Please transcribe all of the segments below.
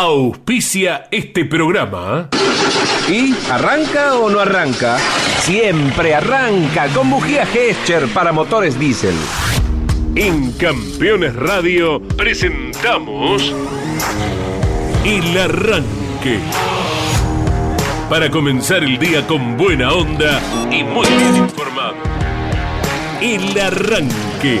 auspicia este programa. ¿Y arranca o no arranca? Siempre arranca con bujía Gescher para motores diésel. En Campeones Radio presentamos El Arranque. Para comenzar el día con buena onda y muy bien informado. El Arranque.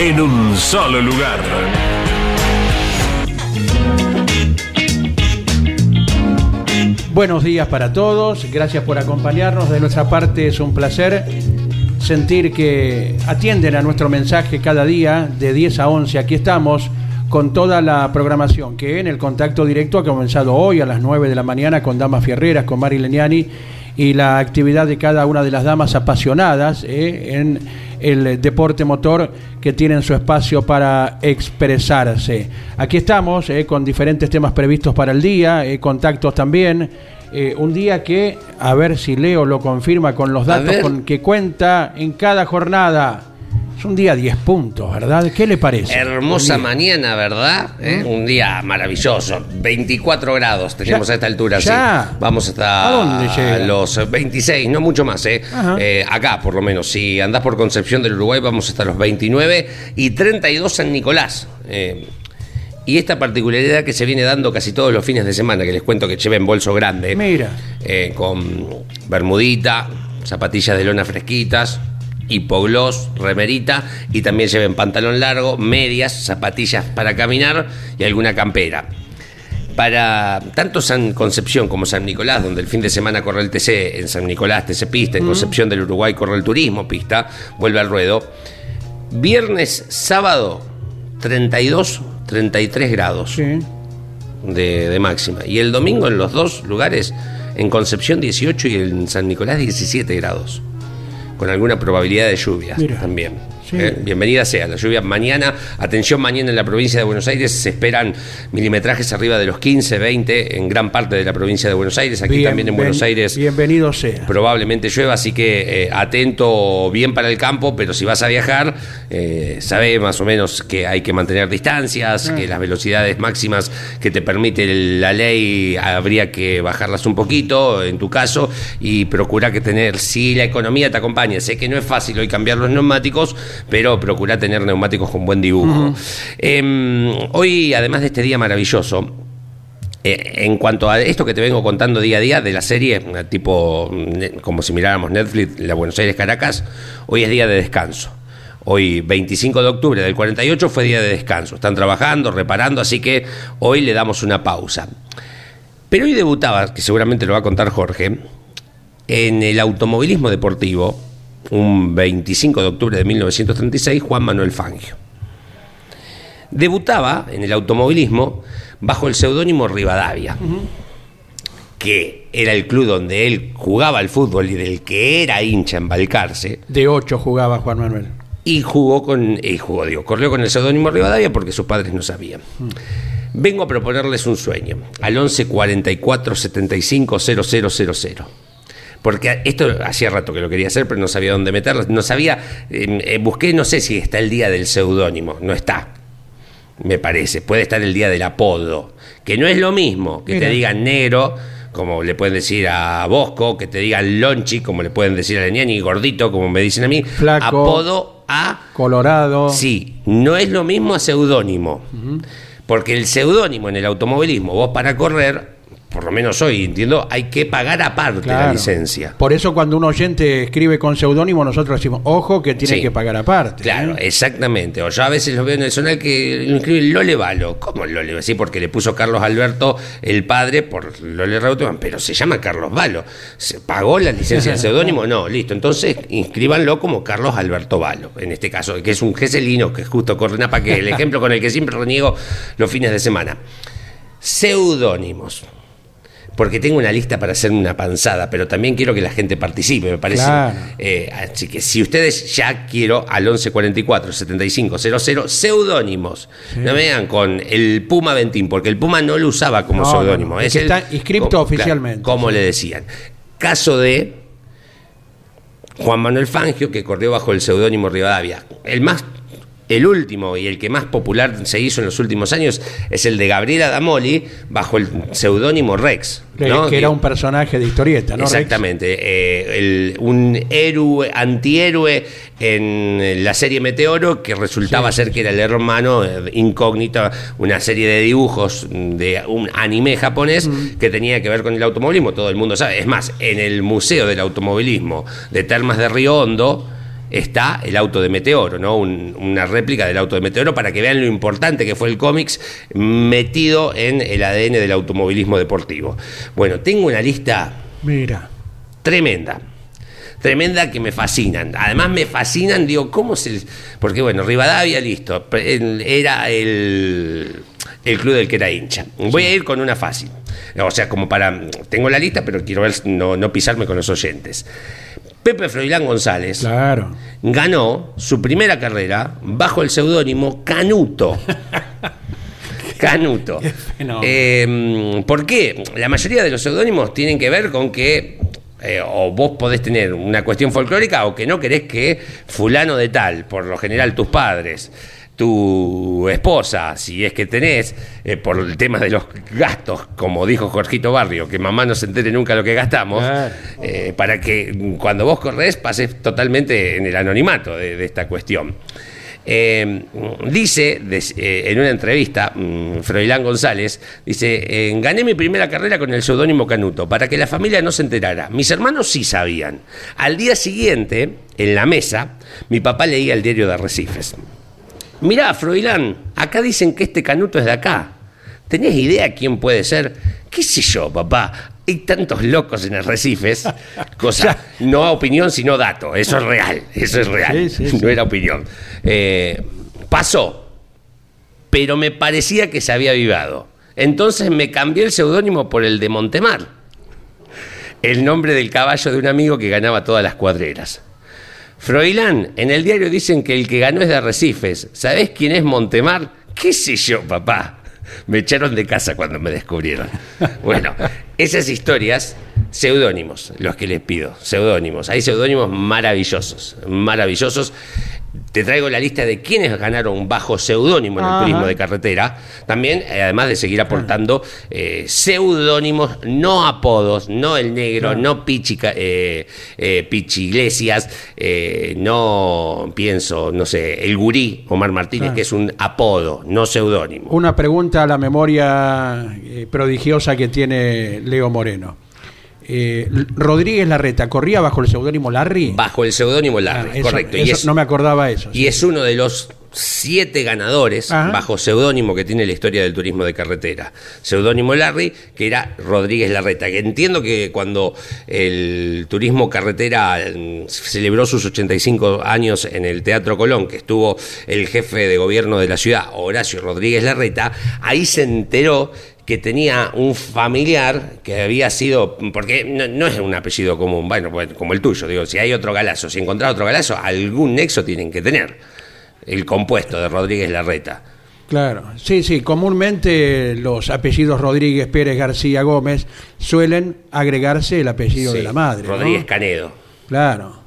en un solo lugar. Buenos días para todos, gracias por acompañarnos. De nuestra parte es un placer sentir que atienden a nuestro mensaje cada día de 10 a 11. Aquí estamos con toda la programación que en el contacto directo ha comenzado hoy a las 9 de la mañana con Damas Fierreras, con Mari Leniani y la actividad de cada una de las damas apasionadas eh, en el deporte motor que tienen su espacio para expresarse. Aquí estamos eh, con diferentes temas previstos para el día, eh, contactos también. un día que, a ver si Leo lo confirma con los datos con que cuenta en cada jornada es un día 10 puntos, ¿verdad? ¿Qué le parece? Hermosa mañana, ¿verdad? ¿Eh? Un día maravilloso. 24 grados tenemos a esta altura. Ya. Vamos hasta los 26, no mucho más. ¿eh? ¿eh? Acá, por lo menos. Si andás por Concepción del Uruguay, vamos hasta los 29 y 32 San Nicolás. Eh, y esta particularidad que se viene dando casi todos los fines de semana, que les cuento que lleven bolso grande. Mira. con bermudita, zapatillas de lona fresquitas, hipogloss, remerita y también lleven pantalón largo, medias, zapatillas para caminar y alguna campera. Para tanto San Concepción como San Nicolás, donde el fin de semana corre el TC, en San Nicolás TC Pista, en Concepción del Uruguay corre el Turismo Pista, vuelve al ruedo. Viernes, sábado, 32, 33 grados de, de máxima. Y el domingo en los dos lugares, en Concepción 18 y en San Nicolás 17 grados con alguna probabilidad de lluvias también. ¿Eh? bienvenida sea la lluvia mañana. Atención, mañana en la provincia de Buenos Aires se esperan milimetrajes arriba de los 15, 20 en gran parte de la provincia de Buenos Aires. Aquí también en Buenos Aires. Bienvenido sea. Probablemente llueva, así que eh, atento bien para el campo, pero si vas a viajar, eh, sabe más o menos que hay que mantener distancias, que ah. las velocidades máximas que te permite la ley habría que bajarlas un poquito, en tu caso, y procura que tener, si la economía te acompaña, sé que no es fácil hoy cambiar los neumáticos, pero procura tener neumáticos con buen dibujo. Em, hoy, además de este día maravilloso, eh, en cuanto a esto que te vengo contando día a día de la serie, tipo como si miráramos Netflix, la Buenos Aires Caracas, hoy es día de descanso. Hoy, 25 de octubre del 48, fue día de descanso. Están trabajando, reparando, así que hoy le damos una pausa. Pero hoy debutaba, que seguramente lo va a contar Jorge, en el automovilismo deportivo un 25 de octubre de 1936, Juan Manuel Fangio. Debutaba en el automovilismo bajo el seudónimo Rivadavia, que era el club donde él jugaba al fútbol y del que era hincha en Balcarce. De ocho jugaba Juan Manuel. Y jugó con, y jugó, digo, corrió con el seudónimo Rivadavia porque sus padres no sabían. Vengo a proponerles un sueño, al 11 44 75 0000 porque esto hacía rato que lo quería hacer, pero no sabía dónde meterlo, no sabía, em, eh, busqué, no sé si está el día del seudónimo, no está, me parece, puede estar el día del apodo, que no es lo mismo que te digan negro, como le pueden decir a Bosco, que te digan Lonchi, como le pueden decir a Leniani, gordito, como me dicen a mí, Flaco, apodo a... Colorado. Sí, no es lo mismo a seudónimo, porque el seudónimo en el automovilismo, vos para correr por lo menos hoy, entiendo, hay que pagar aparte la licencia. Por eso cuando un oyente escribe con seudónimo, nosotros decimos, ojo, que tiene que pagar aparte. Claro, ¿eh? exactamente. O yo a veces lo veo en el zonal que lo escribe Lole Valo. ¿Cómo Lole? Sí, porque le puso Carlos Alberto, el padre, por Lole Reutemann, pero se llama Carlos Valo. ¿Se pagó la licencia de seudónimo? No, listo. Entonces, inscríbanlo como Carlos Alberto Valo, en este caso, que es un geselino que justo corre para que el ejemplo con el que siempre reniego los fines de semana. Seudónimos. Porque tengo una lista para hacer una panzada, pero también quiero que la gente participe, me parece. Claro. Eh, así que si ustedes ya quiero al 1144 7500 seudónimos. No me vean con el Puma Ventín, porque el Puma no lo usaba como No, seudónimo. no, no. Es que está inscripto como- oficialmente. claro, como le decían. Caso de Juan Manuel Fangio, que corrió bajo el seudónimo Rivadavia. El más el último y el que más popular se hizo en los últimos años es el de Gabriela Damoli bajo el seudónimo Rex. Que, ¿no? que era un personaje de historieta, ¿no? Exactamente. eh, el- un héroe, antihéroe en la serie Meteoro que resultaba ser que era el hermano eh, incógnito, una serie de dibujos de un anime japonés Mm. que tenía que ver con el automovilismo. Todo el mundo sabe. Es más, en el Museo del Automovilismo de Termas de Río Hondo está el auto de Meteoro, ¿no? Un- una réplica del auto de Meteoro para que vean lo importante que fue el cómics metido en el ADN del automovilismo deportivo. Bueno, tengo una lista Mira. tremenda. Tremenda que me fascinan. Además me fascinan, digo, ¿cómo se...? Porque bueno, Rivadavia, listo. Era el, el club del que era hincha. Voy a ir con una fácil. O sea, como para... Tengo la lista, pero quiero ver, no, no pisarme con los oyentes. Pepe Froilán González Claro. ganó su primera carrera bajo el seudónimo Canuto. Canuto. Eh, ¿Por qué? La mayoría de los seudónimos tienen que ver con que eh, o vos podés tener una cuestión folclórica o que no querés que fulano de tal, por lo general tus padres, tu esposa, si es que tenés, eh, por el tema de los gastos, como dijo Jorgito Barrio, que mamá no se entere nunca lo que gastamos, Claro. eh, para que cuando vos corres pases totalmente en el anonimato de, de esta cuestión. Eh, dice des- eh, en una entrevista, mm, Froilán González, dice, eh, gané mi primera carrera con el seudónimo Canuto, para que la familia no se enterara. Mis hermanos sí sabían. Al día siguiente, en la mesa, mi papá leía el diario de Arrecifes. Mirá, Froilán, acá dicen que este Canuto es de acá. ¿Tenés idea quién puede ser? ¿Qué sé yo, papá? Hay tantos locos en Arrecifes. Cosa, no opinión, sino dato. Eso es real. Eso es real. Sí, sí, sí. No era opinión. Eh, pasó, pero me parecía que se había avivado. Entonces me cambié el seudónimo por el de Montemar. El nombre del caballo de un amigo que ganaba todas las cuadreras. Froilán, en el diario dicen que el que ganó es de Arrecifes. ¿Sabés quién es Montemar? ¿Qué sé yo, papá? Me echaron de casa cuando me descubrieron. Bueno, esas historias, seudónimos, los que les pido, seudónimos. Hay seudónimos maravillosos, maravillosos. Te traigo la lista de quienes ganaron bajo seudónimo en el Ajá. turismo de carretera. También, eh, además de seguir aportando eh, seudónimos, no apodos, no el negro, no Pichi, Ca- eh, eh, Pichi Iglesias, eh, no pienso, no sé, el gurí Omar Martínez, Claro. que es un apodo, no seudónimo. Una pregunta a la memoria prodigiosa que tiene Leo Moreno. Eh, Rodríguez Larreta, ¿corría bajo el seudónimo Larry? Bajo el seudónimo Larry, Ah, eso- correcto. y es, no me acordaba eso. y sí. es uno de los siete ganadores Ajá. bajo seudónimo que tiene la historia del turismo de carretera. Seudónimo Larry, que era Rodríguez Larreta. Que entiendo que cuando el turismo carretera mm, celebró sus 85 años en el Teatro Colón, que estuvo el jefe de gobierno de la ciudad, Horacio Rodríguez Larreta, ahí se enteró que tenía un familiar que había sido, porque no, no es un apellido común, bueno, bueno, como el tuyo, digo, si hay otro galazo, si encontrás otro galazo, algún nexo tienen que tener, el compuesto de Rodríguez Larreta. Claro, sí, sí, comúnmente los apellidos Rodríguez, Pérez, García, Gómez suelen agregarse el apellido Sí, de la madre. ¿no? Rodríguez Canedo. Claro.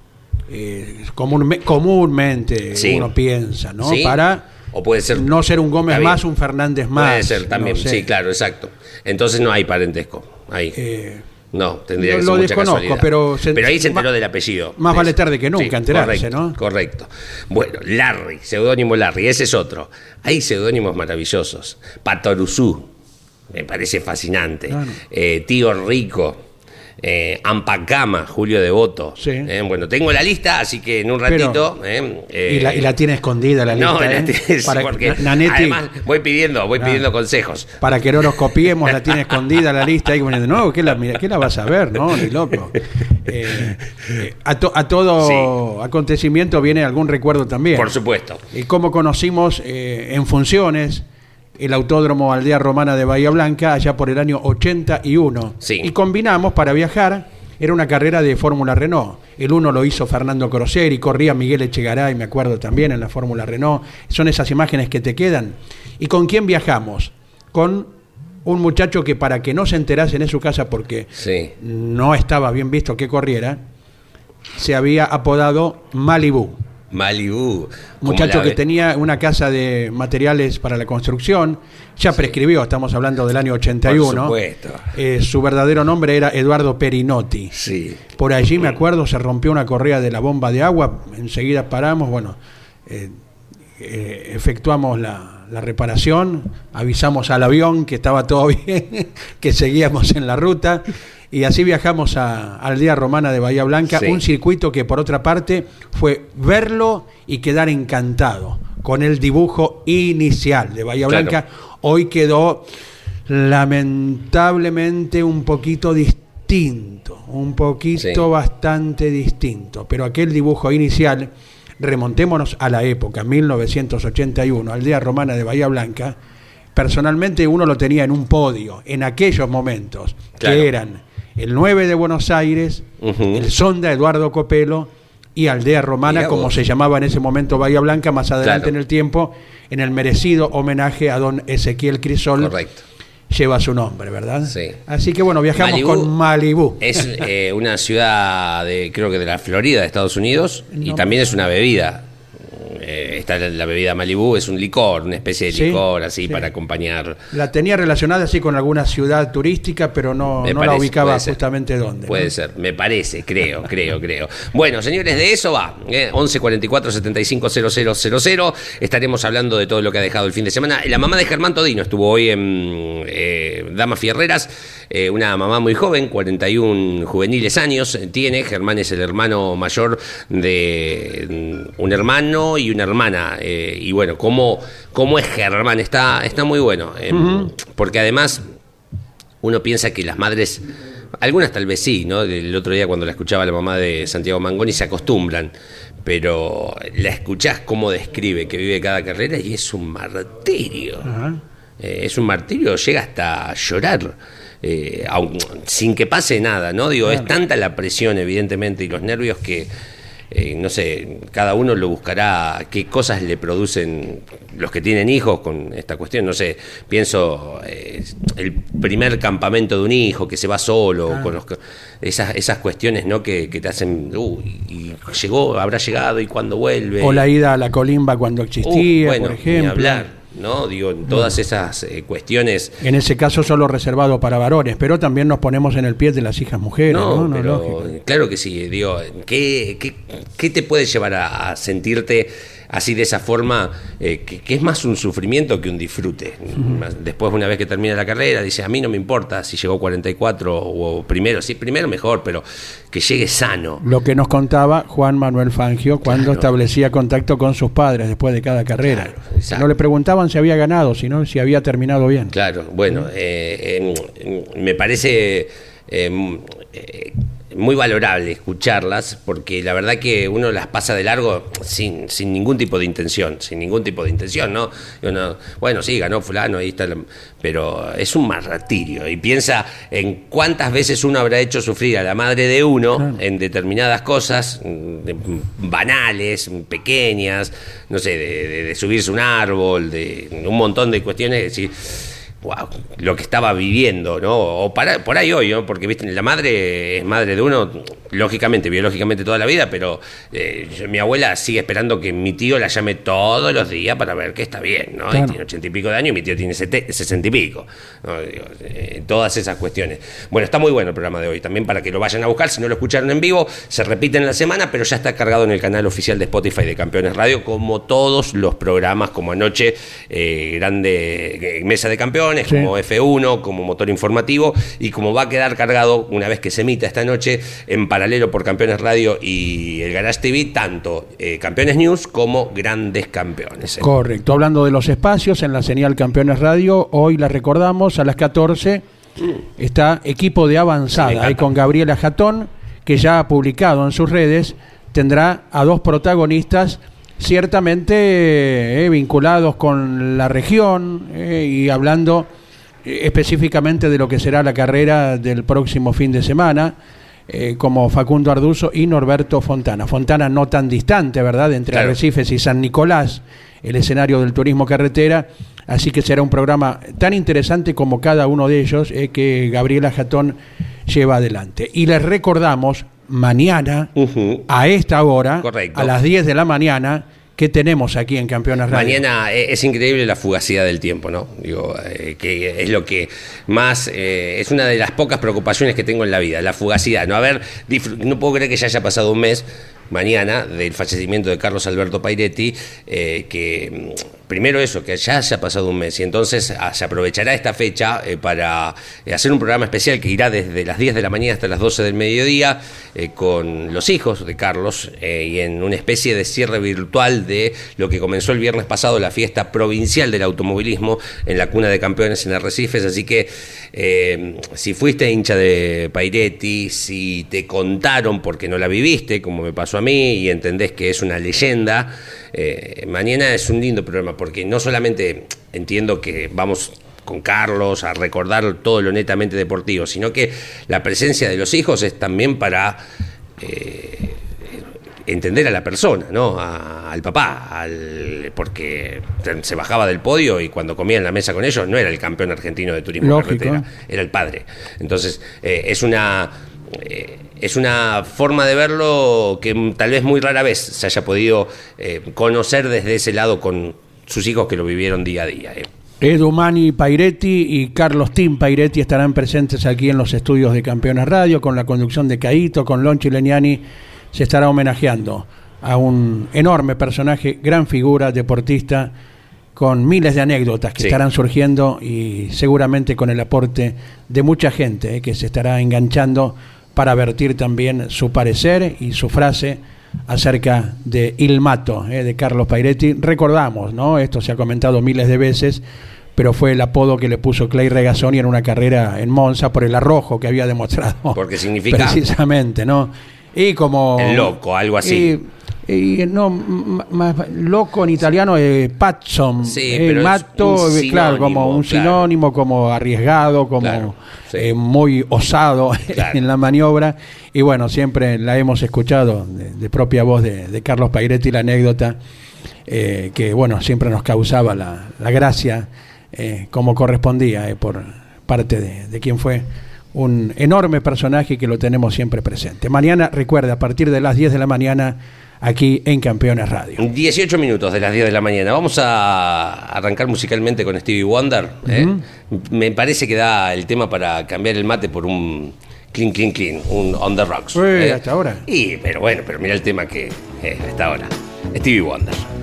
Eh, comúnme- comúnmente Sí. uno piensa, ¿no? Sí. Para O puede ser. no ser un Gómez más, un Fernández más. Puede ser también, no sé. sí, claro, exacto. Entonces no hay parentesco ahí. Eh, no, tendría lo- que ser lo mucha desconozco, casualidad. pero se- ahí se enteró más- del apellido. más vale tarde que nunca enterarse, correcto, ¿no? Correcto. Bueno, Larry, seudónimo Larry, ese es otro. Hay seudónimos maravillosos. Patoruzú, me parece fascinante. Claro. Eh, Tío Rico. Eh, Ampacama, Julio Devoto. Sí. Eh, bueno, tengo la lista, así que en un Pero- ratito. eh, y, la, y la tiene escondida la no, lista. la Para, porque Na- Nanetti, además voy pidiendo, voy Ah. pidiendo consejos. para que no nos copiemos, la tiene escondida la lista. Ahí como diciendo, no, ¿qué la, ¿qué la vas a ver? No, ni loco. A, to- a todo acontecimiento viene algún recuerdo también. Por supuesto. Y cómo conocimos en funciones el Autódromo Aldea Romana de Bahía Blanca allá por el año 81. Sí. Y combinamos para viajar, era una carrera de Fórmula Renault. El uno lo hizo Fernando Croseri, corría Miguel Echegaray, me acuerdo también en la Fórmula Renault. Son esas imágenes que te quedan. ¿Y con quién viajamos? Con un muchacho que para que no se enterase en su casa porque Sí. no estaba bien visto que corriera, se había apodado Malibu. Malibu. Muchacho la que tenía una casa de materiales para la construcción, ya prescribió, estamos hablando del año 81. Por supuesto. Eh, su verdadero nombre era Eduardo Perinotti. Sí. Por allí me acuerdo, se rompió una correa de la bomba de agua, enseguida paramos, bueno, eh, eh, efectuamos la, la reparación, avisamos al avión que estaba todo bien, que seguíamos en la ruta y así viajamos a, al Día Romana de Bahía Blanca, Sí. un circuito que por otra parte fue verlo y quedar encantado con el dibujo inicial de Bahía Claro. Blanca. Hoy quedó lamentablemente un poquito distinto, un poquito Sí. bastante distinto, pero aquel dibujo inicial, remontémonos a la época, 1981, Aldea Romana de Bahía Blanca, personalmente uno lo tenía en un podio, en aquellos momentos, Claro. que eran el 9 de Buenos Aires, el Sonda Eduardo Copelo y Aldea Romana, Mirá como vos. se llamaba en ese momento Bahía Blanca, más adelante Claro. en el tiempo, en el merecido homenaje a don Ezequiel Crisol Correcto. lleva su nombre, ¿verdad? Sí. Así que bueno, viajamos Malibú con Malibú. Es eh, una ciudad de, creo que de la Florida, de Estados Unidos, y también es una bebida. Eh, está la, la bebida Malibú, es un licor, una especie de Sí, licor así sí. para acompañar. La tenía relacionada así con alguna ciudad turística, pero no, no la ubicaba justamente dónde. Puede ¿no? ser, me parece, creo, creo, creo. Bueno, señores, de eso va. ¿eh? 11 44 75 000. Estaremos hablando de todo lo que ha dejado el fin de semana. La mamá de Germán Todino estuvo hoy en eh, Damas Fierreras, eh, una mamá muy joven, 41 juveniles años tiene. Germán es el hermano mayor de mm, un hermano y una hermana. eh, y bueno, ¿cómo, cómo es Germán? Está, está muy bueno. eh, Porque además uno piensa que las madres, algunas tal vez sí, ¿no? El otro día cuando la escuchaba la mamá de Santiago Mangoni se acostumbran, pero la escuchás cómo describe que vive cada carrera y es un martirio. Eh, es un martirio, llega hasta llorar. eh, aun- sin que pase nada, ¿no? Digo, es tanta la presión, evidentemente, y los nervios que, eh, no sé, cada uno lo buscará, qué cosas le producen los que tienen hijos con esta cuestión, no sé, pienso eh, el primer campamento de un hijo que se va solo, con los esas, esas cuestiones, ¿no? Que, que te hacen, uy, y llegó, habrá llegado y cuándo vuelve. O la ida a la colimba cuando Uh, existía, bueno, por ni ejemplo. hablar, ¿no? Digo, todas esas eh, cuestiones En ese caso solo reservado para varones, pero también nos ponemos en el pie de las hijas mujeres, ¿no? No, pero claro que sí. Digo, ¿qué, qué, qué te puede llevar a, a sentirte así de esa forma, eh, que, que es más un sufrimiento que un disfrute? Después, una vez que termina la carrera, dice, a mí no me importa si llegó 44 o primero, sí, primero mejor, pero que llegue sano. Lo que nos contaba Juan Manuel Fangio cuando Claro. establecía contacto con sus padres después de cada carrera. Claro, no le preguntaban si había ganado, sino si había terminado bien. Claro, bueno, eh, eh, me parece eh, eh, muy valorable escucharlas porque la verdad que uno las pasa de largo sin, sin ningún tipo de intención, sin ningún tipo de intención, ¿no? Uno, bueno, sí, ganó fulano, ahí está, pero es un martirio y piensa en cuántas veces uno habrá hecho sufrir a la madre de uno en determinadas cosas mm, de- banales, pequeñas, no sé, de, de- de subirse un árbol, de un montón de cuestiones, es decir, wow, lo que estaba viviendo, ¿no? O para, por ahí hoy, ¿no? Porque, viste, la madre es madre de uno, lógicamente, biológicamente toda la vida, pero eh, yo- mi abuela sigue esperando que mi tío la llame todos los días para ver que está bien, ¿no? Y tiene ochenta y pico de años y mi tío tiene sesenta y pico. ¿no? Digo, eh, todas esas cuestiones. Bueno, está muy bueno el programa de hoy, también para que lo vayan a buscar, si no lo escucharon en vivo, se repite en la semana, pero ya está cargado en el canal oficial de Spotify de Campeones Radio, como todos los programas, como anoche, eh, grande Mesa de Campeones, Sí. como F1, como motor informativo, y como va a quedar cargado una vez que se emita esta noche en paralelo por Campeones Radio y el Garage TV, tanto eh, Campeones News como Grandes Campeones. Correcto. Hablando de los espacios en la señal Campeones Radio, hoy la recordamos a las 14 está equipo de avanzada ahí con Gabriela Jatón, que ya ha publicado en sus redes, tendrá a dos protagonistas ciertamente eh, vinculados con la región eh, y hablando eh, específicamente de lo que será la carrera del próximo fin de semana, eh, como Facundo Arduzo y Norberto Fontana. Fontana no tan distante, ¿verdad?, entre Claro. Arrecifes y San Nicolás, el escenario del turismo carretera. Así que será un programa tan interesante como cada uno de ellos eh, que Gabriela Jatón lleva adelante. Y les recordamos, mañana, a esta hora, Correcto. a las 10 de la mañana, que tenemos aquí en Campeones Radio. Mañana eh, es increíble la fugacidad del tiempo, ¿no? Digo, eh, que es lo que más, eh, es una de las pocas preocupaciones que tengo en la vida, la fugacidad. No disfr- no puedo creer que ya haya pasado un mes mañana del fallecimiento de Carlos Alberto Pairetti, eh, que primero eso, que ya se ha pasado un mes y entonces ah, se aprovechará esta fecha eh, para eh, hacer un programa especial que irá desde las 10 de la mañana hasta las 12 del mediodía eh, con los hijos de Carlos y en una especie de cierre virtual de lo que comenzó el viernes pasado, la fiesta provincial del automovilismo en la cuna de campeones en Arrecifes. Así que si fuiste hincha de Pairetti, si te contaron porque no la viviste, como me pasó a mí, y entendés que es una leyenda, mañana es un lindo programa porque no solamente entiendo que vamos con Carlos a recordar todo lo netamente deportivo, sino que la presencia de los hijos es también para eh, entender a la persona, ¿no? A- al papá, al, porque se bajaba del podio y cuando comía en la mesa con ellos no era el campeón argentino de turismo Lógico. carretera, era el padre. Entonces, eh, es una eh, es una forma de verlo que tal vez muy rara vez se haya podido eh, conocer desde ese lado con sus hijos que lo vivieron día a día. eh. Edu Mani Pairetti y Carlos Tim Pairetti estarán presentes aquí en los estudios de Campeones Radio con la conducción de Caito, con Lonchi Leniani. Se estará homenajeando a un enorme personaje, gran figura, deportista, con miles de anécdotas que Sí. estarán surgiendo y seguramente con el aporte de mucha gente eh, que se estará enganchando para vertir también su parecer y su frase acerca de Il Mato, eh, de Carlos Pairetti. Recordamos, ¿no? Esto se ha comentado miles de veces, pero fue el apodo que le puso Clay Regazzoni en una carrera en Monza por el arrojo que había demostrado. Porque significa- Precisamente, ¿no? Y como... El loco, algo así. Y, y no, más loco en italiano es pazzo, Sí, eh, es mato, un eh, claro, como sinónimo, un claro. sinónimo, como arriesgado, como Claro, sí. eh, muy osado Claro. en la maniobra. Y bueno, siempre la hemos escuchado de, de propia voz de, de Carlos Pairetti, la anécdota eh, que bueno, siempre nos causaba la, la gracia eh, como correspondía eh, por parte de, de quien fue un enorme personaje que lo tenemos siempre presente. Mañana, recuerda, a partir de las 10 de la mañana, aquí en Campeones Radio. 18 minutos de las 10 de la mañana. Vamos a arrancar musicalmente con Stevie Wonder. ¿eh? Me parece que da el tema para cambiar el mate por un clean, clean, clean, un on the rocks. Uy, hasta ahora. Y, pero bueno, pero mira el tema que eh, hasta ahora. Stevie Wonder.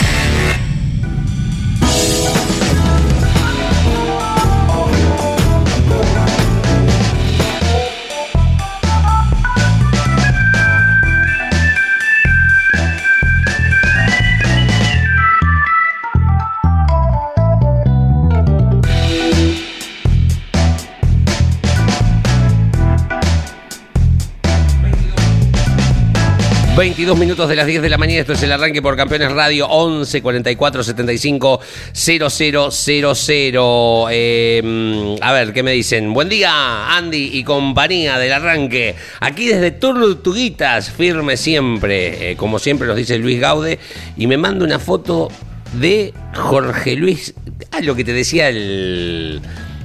22 minutos de las 10 de la mañana. Esto es el arranque por Campeones Radio 11 44 75 0000. Eh, a ver, ¿qué me dicen? Buen día, Andy y compañía del arranque. Aquí desde Tortuguitas, firme siempre. Eh, como siempre nos dice Luis Gaude. Y me manda una foto de Jorge Luis. Ah, lo que te decía el.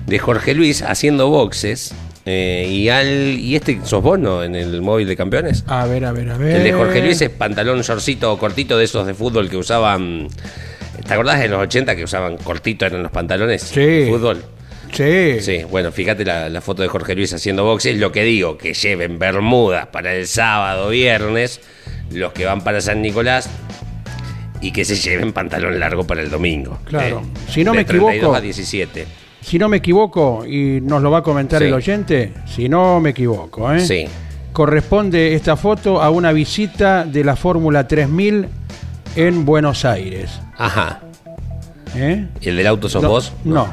De Jorge Luis haciendo boxes. Eh, y al y este sos vos, ¿no? En el móvil de campeones. A ver, a ver, a ver. El de Jorge Luis es pantalón shortcito cortito de esos de fútbol que usaban. ¿Te acordás de los 80 que usaban cortito eran los pantalones? Sí. de Fútbol. Sí. Sí, bueno, fíjate la, la foto de Jorge Luis haciendo boxes. Lo que digo, que lleven bermudas para el sábado, viernes, los que van para San Nicolás, y que se lleven pantalón largo para el domingo. Claro. Eh, Si no de me equivoco- 32 a 17. Si no me equivoco, y nos lo va a comentar Sí. el oyente, si no me equivoco, ¿eh? Sí. corresponde esta foto a una visita de la Fórmula 3000 en Buenos Aires. Ajá. ¿eh? ¿Y el del auto sos no, vos? No.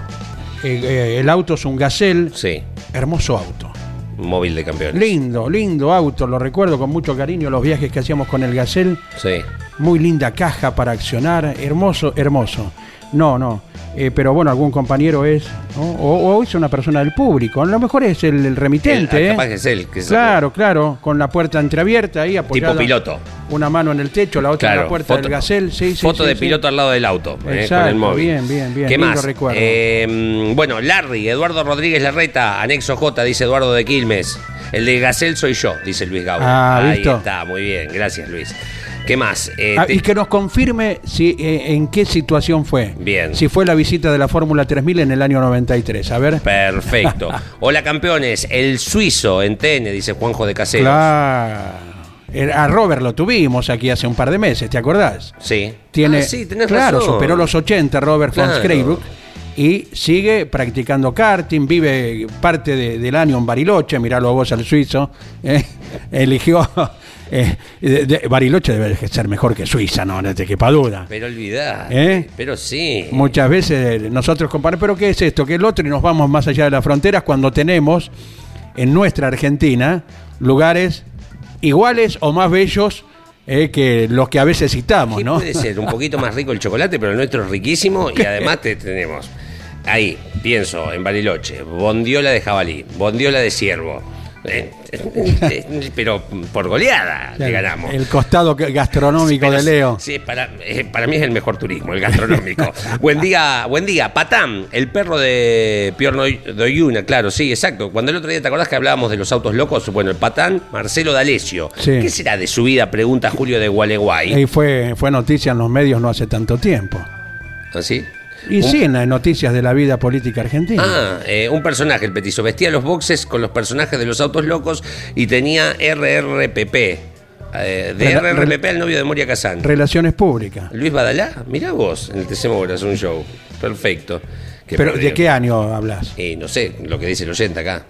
Eh, eh, el auto es un Gazelle, Sí. hermoso auto. Móvil de campeones. Lindo, lindo auto, lo recuerdo con mucho cariño los viajes que hacíamos con el Gazelle. Sí. Muy linda caja para accionar, hermoso, hermoso. No, no. eh, pero bueno, algún compañero es, ¿no? o, o es una persona del público. A lo mejor es el, el remitente. El- ¿eh? capaz que es él, que se claro, claro, con la puerta entreabierta ahí apoyada. Tipo piloto. Una mano en el techo, la otra en la puerta del Gazelle. Sí, sí, foto sí, de sí. piloto al lado del auto, eh, con Exacto, el móvil. bien, bien, bien, ¿Qué más? Eh, bueno, Larry, Eduardo Rodríguez Larreta, anexo J, dice Eduardo de Quilmes. El de Gacel soy yo, dice Luis Gabo. Ah, Ahí ¿visto? está, muy bien, gracias Luis. ¿Qué más? Eh, Ah, te- y que nos confirme si eh, en qué situación fue. Bien. Si fue la visita de la Fórmula 3000 en el año 93. A ver. Perfecto. Hola campeones, el suizo en TN, dice Juanjo de Caseros. Claro. A Robert lo tuvimos aquí hace un par de meses, ¿te acordás? Sí. Tiene, Ah, sí, tenés claro, razón. superó los 80 Robert von Claro. Scrabrook y sigue practicando karting, vive parte de- del año en Bariloche, miralo vos al suizo, eh, eligió, eh, de- de- Bariloche debe ser mejor que Suiza, no, no te quepa duda. Pero olvidá. ¿Eh? Pero sí. Muchas veces nosotros comparamos, pero ¿qué es esto? Que el otro y nos vamos más allá de las fronteras cuando tenemos en nuestra Argentina lugares iguales o más bellos eh, que los que a veces citamos, ¿Qué ¿no? puede ser? Un poquito más rico el chocolate, pero el nuestro es riquísimo y además te tenemos. Ahí, pienso, en Bariloche, bondiola de jabalí, bondiola de ciervo. Eh, eh, pero por goleada le ganamos. El costado gastronómico Pero de Leo. Sí, para, eh, para mí es el mejor turismo, el gastronómico. buen día, buen día. Patán, el perro de Piorno Doyuna, claro, sí, exacto. Cuando el otro día te acordás que hablábamos de los autos locos, bueno, el Patán, Marcelo D'Alessio. Sí. ¿Qué será de su vida? Pregunta Julio de Gualeguay. Y fue, fue noticia en los medios no hace tanto tiempo. ¿Así? Y Un- sí, en las noticias de la vida política argentina. Ah, eh, un personaje, el petizo, vestía los boxes con los personajes de los autos locos y tenía RRPP. eh, de Rela- RRPP al novio de Moria Kazan. Relaciones públicas. Luis Badalá, mirá vos, en el TC Moras, un show. Perfecto. Pero. ¿de qué año hablas? Eh, no sé, lo que dice el oyente acá.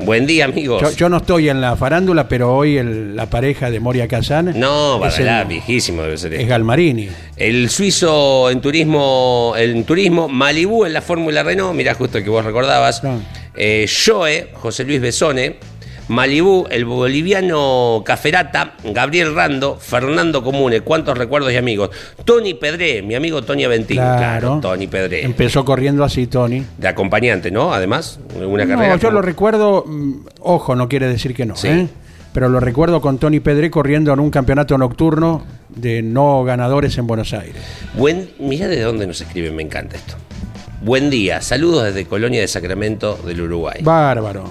Buen día, amigos. Yo, yo no estoy en la farándula, pero hoy el- la pareja de Moria Kazan no, Badalá, el- viejísimo debe ser. es. Galmarini. El suizo en turismo, en turismo, Malibú en la Fórmula Renault, mirá justo el que vos recordabas. Eh, Joe, José Luis Besone, Malibú, el boliviano Caferata, Gabriel Rando, Fernando Comune, cuántos recuerdos y amigos. Tony Pedré, mi amigo Tony Aventín, claro, Tony Pedré. Empezó corriendo así, Tony. De acompañante, ¿no? Además, una No, carrera. yo como- lo recuerdo, mm, ojo, no quiere decir que no, Sí. ¿eh? pero lo recuerdo con Tony Pedré corriendo en un campeonato nocturno de no ganadores en Buenos Aires. Buen, mirá de dónde nos escriben, me encanta esto. Buen día, saludos desde Colonia de Sacramento del Uruguay. Bárbaro.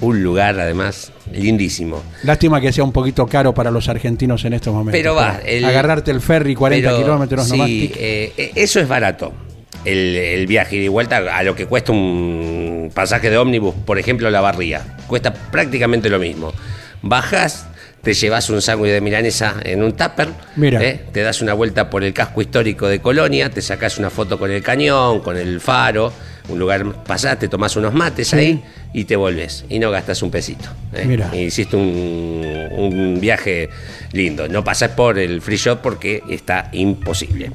Un lugar, además, lindísimo. Lástima que sea un poquito caro para los argentinos en estos momentos. Pero va, el- agarrarte el ferry 40 Pero, kilómetros nomás. eh, eh, eso es barato. El, el viaje y vuelta a lo que cuesta un pasaje de ómnibus, por ejemplo, la barría. Cuesta prácticamente lo mismo. Bajas, te llevas un sándwich de milanesa en un tupper, Mira. ¿eh? te das una vuelta por el casco histórico de Colonia, te sacas una foto con el cañón, con el faro, un lugar pasás, te tomás unos mates Sí. ahí y te volvés. Y no gastas un pesito. ¿eh? Mira. Hiciste un, un viaje lindo. No pasás por el free shop porque está imposible.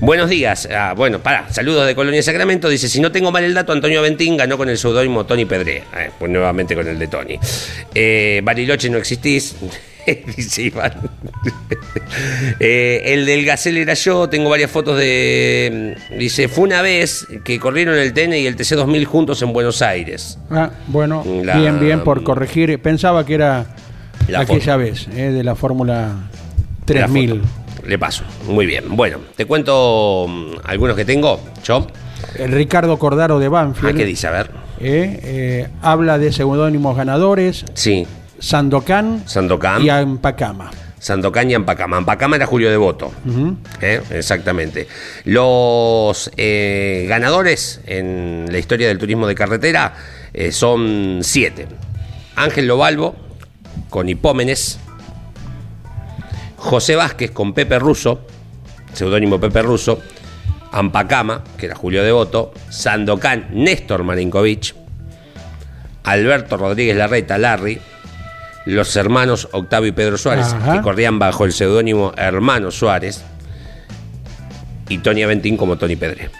Buenos días. Ah, bueno, para. Saludos de Colonia Sacramento. Dice: Si no tengo mal el dato, Antonio Ventín ganó con el seudónimo Tony Pedré. Eh, pues nuevamente con el de Tony. Eh, Bariloche no existís. Dice Iván. Eh, el del Gacel era yo. Tengo varias fotos de. Dice: Fue una vez que corrieron el TN y el TC2000 juntos en Buenos Aires. Ah, bueno, La- bien, bien por corregir. Pensaba que era La aquella foto. vez, eh, de la Fórmula La 3000. foto. Le paso. Muy bien. Bueno, te cuento mm, algunos que tengo. Yo. El Ricardo Cordaro de ¿A Banfield. qué dice? A ver. eh, eh, habla de seudónimos ganadores, Sí, Sandokan Sandokan. y Ampacama. Sandokan y Ampacama. Ampacama era Julio Devoto. ¿eh? Exactamente. Los eh, ganadores en la historia del turismo de carretera eh, son siete. Ángel Lobalvo con Hipómenes. José Vázquez con Pepe Russo, seudónimo Pepe Russo. Ampacama, que era Julio Devoto. Sandokan, Néstor Marinkovic. Alberto Rodríguez Larreta, Larry. Los hermanos Octavio y Pedro Suárez, Ajá. que corrían bajo el seudónimo Hermano Suárez. Y Tony Aventín como Tony Pedre.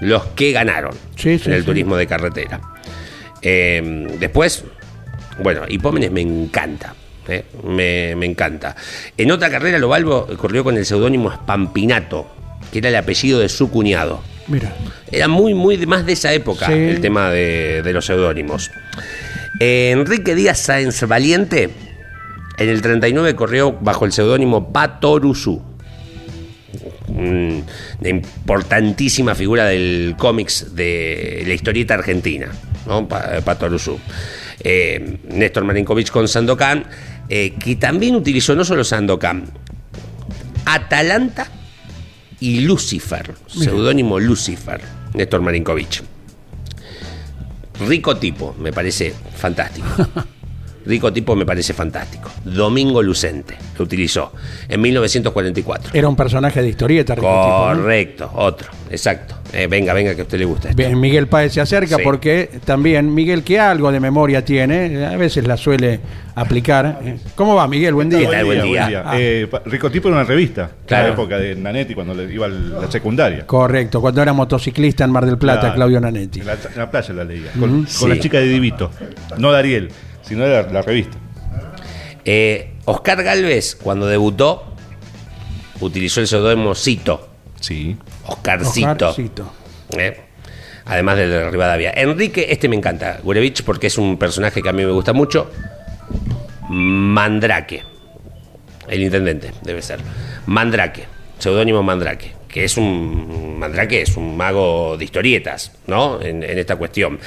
Los que ganaron Sí, sí, en el sí. turismo de carretera. Eh, después, bueno, Hipómenes me encanta. eh, me, me encanta. En otra carrera, Lobalvo corrió con el seudónimo Spampinato, que era el apellido de su cuñado. Mira, Era muy, muy de- más de esa época el tema de, de los seudónimos. Eh, Enrique Díaz Sáenz Valiente, en el 39 corrió bajo el seudónimo Patoruzú. Una importantísima figura del cómics de la historieta argentina, ¿no? Pa- Patoruzú. Eh, Néstor Marinkovic con Sandokan, eh, que también utilizó no solo Sandokan, Atalanta y Lucifer, seudónimo Lucifer, Néstor Marinkovic. Rico tipo, me parece fantástico. Rico tipo me parece fantástico. Domingo Lucente lo utilizó en 1944. era un personaje de historieta. Rico Tipo, ¿no? Correcto, otro, exacto. Eh, venga, venga, que a usted le gusta esto. Bien, Miguel Páez se acerca Sí. porque también Miguel, que algo de memoria tiene, a veces la suele aplicar. Eh, ¿Cómo va, Miguel? Buen día. ¿Qué tal? Buen día. Ah. Eh, pa- Ricotipo era una revista, Claro. en la época de Nanetti, cuando le iba a la secundaria. Correcto, cuando era motociclista en Mar del Plata, Claro. Claudio Nanetti. En la, en la playa la leía, con, la chica de Divito. No de Ariel, sino de la, la revista. Eh, Oscar Galvez, cuando debutó, utilizó el seudónimo Cito. Sí. Oscarcito. Oscarcito. ¿eh? Además del de Rivadavia. Enrique, este me encanta, Gurevich, porque es un personaje que a mí me gusta mucho. Mandrake. El intendente, debe ser. Mandrake. Seudónimo Mandrake. Que es un. Mandrake es un mago de historietas, ¿no? En, en esta cuestión.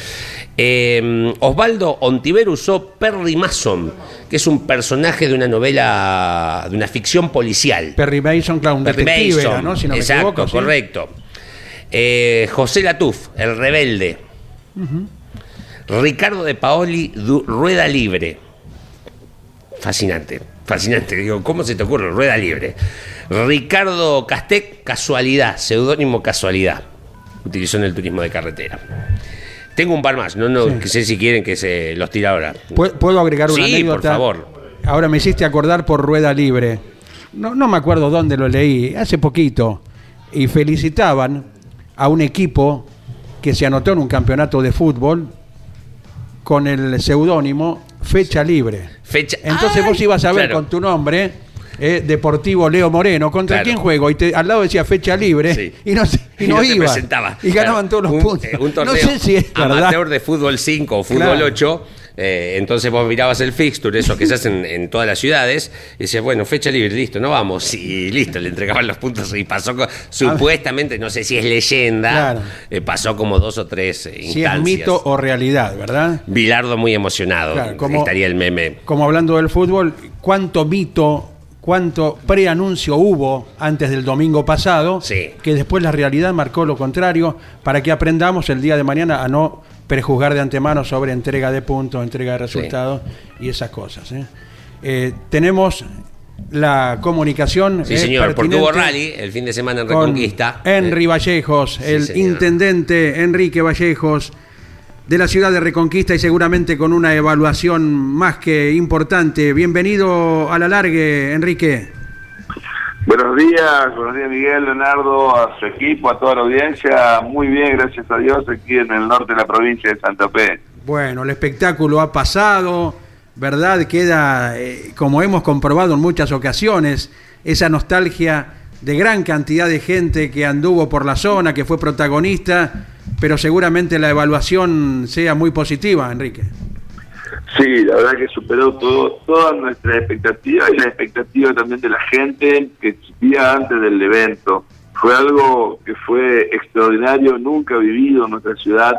Eh, Osvaldo Ontiver usó Perry Mason, que es un personaje de una novela. de una ficción policial. Perry Mason, claro, un Perry detective Mason, era, ¿no? Si no me Exacto, equivoco. ¿sí? correcto. Eh, José Latuf, el rebelde. Ricardo de Paoli, du- Rueda Libre. Fascinante, fascinante. Digo, ¿cómo se te ocurre? Rueda Libre. Ricardo Castec, Casualidad, seudónimo Casualidad. Utilizó en el turismo de carretera. Tengo un par más, no, no, Sí. que sé si quieren que se los tire ahora. ¿Pu- ¿Puedo agregar una Sí, anécdota? por favor. Ahora me hiciste acordar por Rueda Libre. No, no me acuerdo dónde lo leí, hace poquito. Y felicitaban a un equipo que se anotó en un campeonato de fútbol con el seudónimo Fecha Libre. Fecha. Entonces ¡Ay! vos ibas a ver Claro. con tu nombre, eh, Deportivo Leo Moreno, ¿contra Claro. quién juego? Y te- al lado decía fecha libre Sí. y no, y Y no iba. presentaba. Y ganaban Claro, todos los un, puntos. eh, un torneo no sé si es verdad. amateur de fútbol 5 o fútbol Claro. 8. Eh, entonces vos mirabas el fixture, eso que se hacen en todas las ciudades, y decías, bueno, fecha libre, listo, no vamos. Y listo, le entregaban los puntos y pasó, supuestamente, no sé si es leyenda, Claro. eh, pasó como dos o tres eh, Si es instancias. mito o realidad, ¿verdad? Bilardo muy emocionado, Claro, como- estaría el meme. Como hablando del fútbol, ¿cuánto mito, cuánto preanuncio hubo antes del domingo pasado? Sí. Que después la realidad marcó lo contrario para que aprendamos el día de mañana a no prejuzgar de antemano sobre entrega de puntos, entrega de resultados y esas cosas. ¿eh? Eh, tenemos la comunicación. Sí, eh, señor, porque hubo rally el fin de semana en con Reconquista. Henry Vallejos, sí, el señor. intendente Enrique Vallejos de la ciudad de Reconquista y seguramente con una evaluación más que importante. Bienvenido a la largue, Enrique. Buenos días, buenos días Miguel, Leonardo, a su equipo, a toda la audiencia. Muy bien, gracias a Dios, aquí en el norte de la provincia de Santa Fe. Bueno, el espectáculo ha pasado, ¿verdad? Queda, eh, como hemos comprobado en muchas ocasiones, esa nostalgia de gran cantidad de gente que anduvo por la zona, que fue protagonista, pero seguramente la evaluación sea muy positiva, Enrique. Sí, la verdad que superó todo, todas nuestras expectativas y la expectativa también de la gente que existía antes del evento. Fue algo que fue extraordinario, nunca vivido en nuestra ciudad,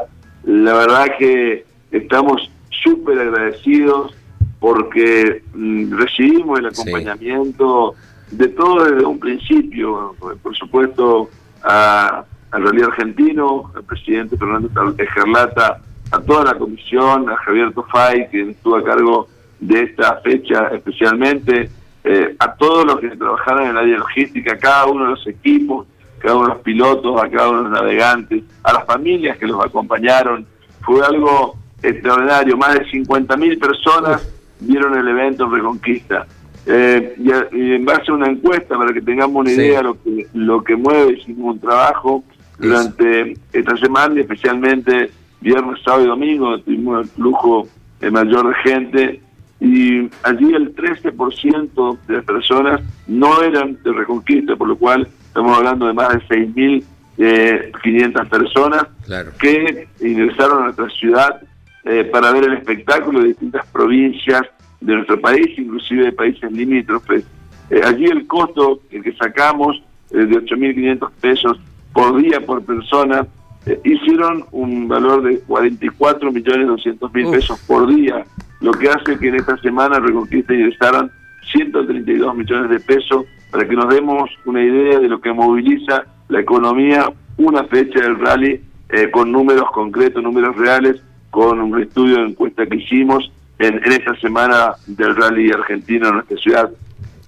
La verdad que estamos súper agradecidos porque mm, recibimos el Sí. acompañamiento de todo desde un principio. Por supuesto, a- al Rally Argentino, al presidente Fernando Ejerlata, a toda la comisión, a Javier Tofay, que estuvo a cargo de esta fecha especialmente, eh, a todos los que trabajaron en el área logística, a cada uno de los equipos, cada uno de los pilotos, a cada uno de los navegantes, a las familias que los acompañaron. Fue algo extraordinario, más de 50.000 personas vieron el evento en Reconquista. Eh, y, a- y en base a una encuesta, para que tengamos una Sí. idea lo que, lo que mueve, hicimos un trabajo durante esta semana y especialmente viernes, sábado y domingo, tuvimos el flujo eh, mayor de gente y allí el 13% de las personas no eran de Reconquista, por lo cual estamos hablando de más de 6.500 personas Claro. que ingresaron a nuestra ciudad eh, para ver el espectáculo de distintas provincias de nuestro país, inclusive de países limítrofes. Eh, allí el costo el que sacamos eh, de 8.500 pesos por día por persona eh, hicieron un valor de 44 millones 200 mil pesos por día, lo que hace que en esta semana Reconquista ingresaran 132 millones de pesos para que nos demos una idea de lo que moviliza la economía una fecha del rally eh, con números concretos, números reales, con un estudio de encuesta que hicimos en, en esta semana del rally argentino en nuestra ciudad.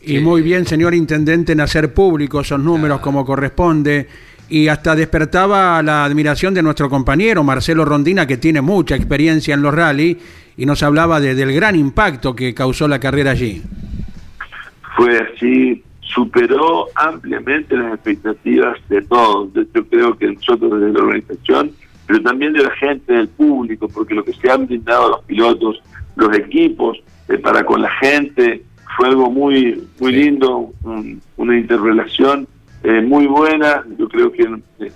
Y muy bien, señor intendente, en hacer públicos esos números como corresponde. Y hasta despertaba la admiración de nuestro compañero Marcelo Rondina, que tiene mucha experiencia en los rally, y nos hablaba de- del gran impacto que causó la carrera allí. fue así, superó ampliamente las expectativas de todos. Yo creo que nosotros desde la organización, pero también de la gente, del público, porque lo que se han brindado a los pilotos, los equipos, eh, para con la gente, fue algo muy muy lindo, un- una interrelación eh, muy buena. Yo creo que eh,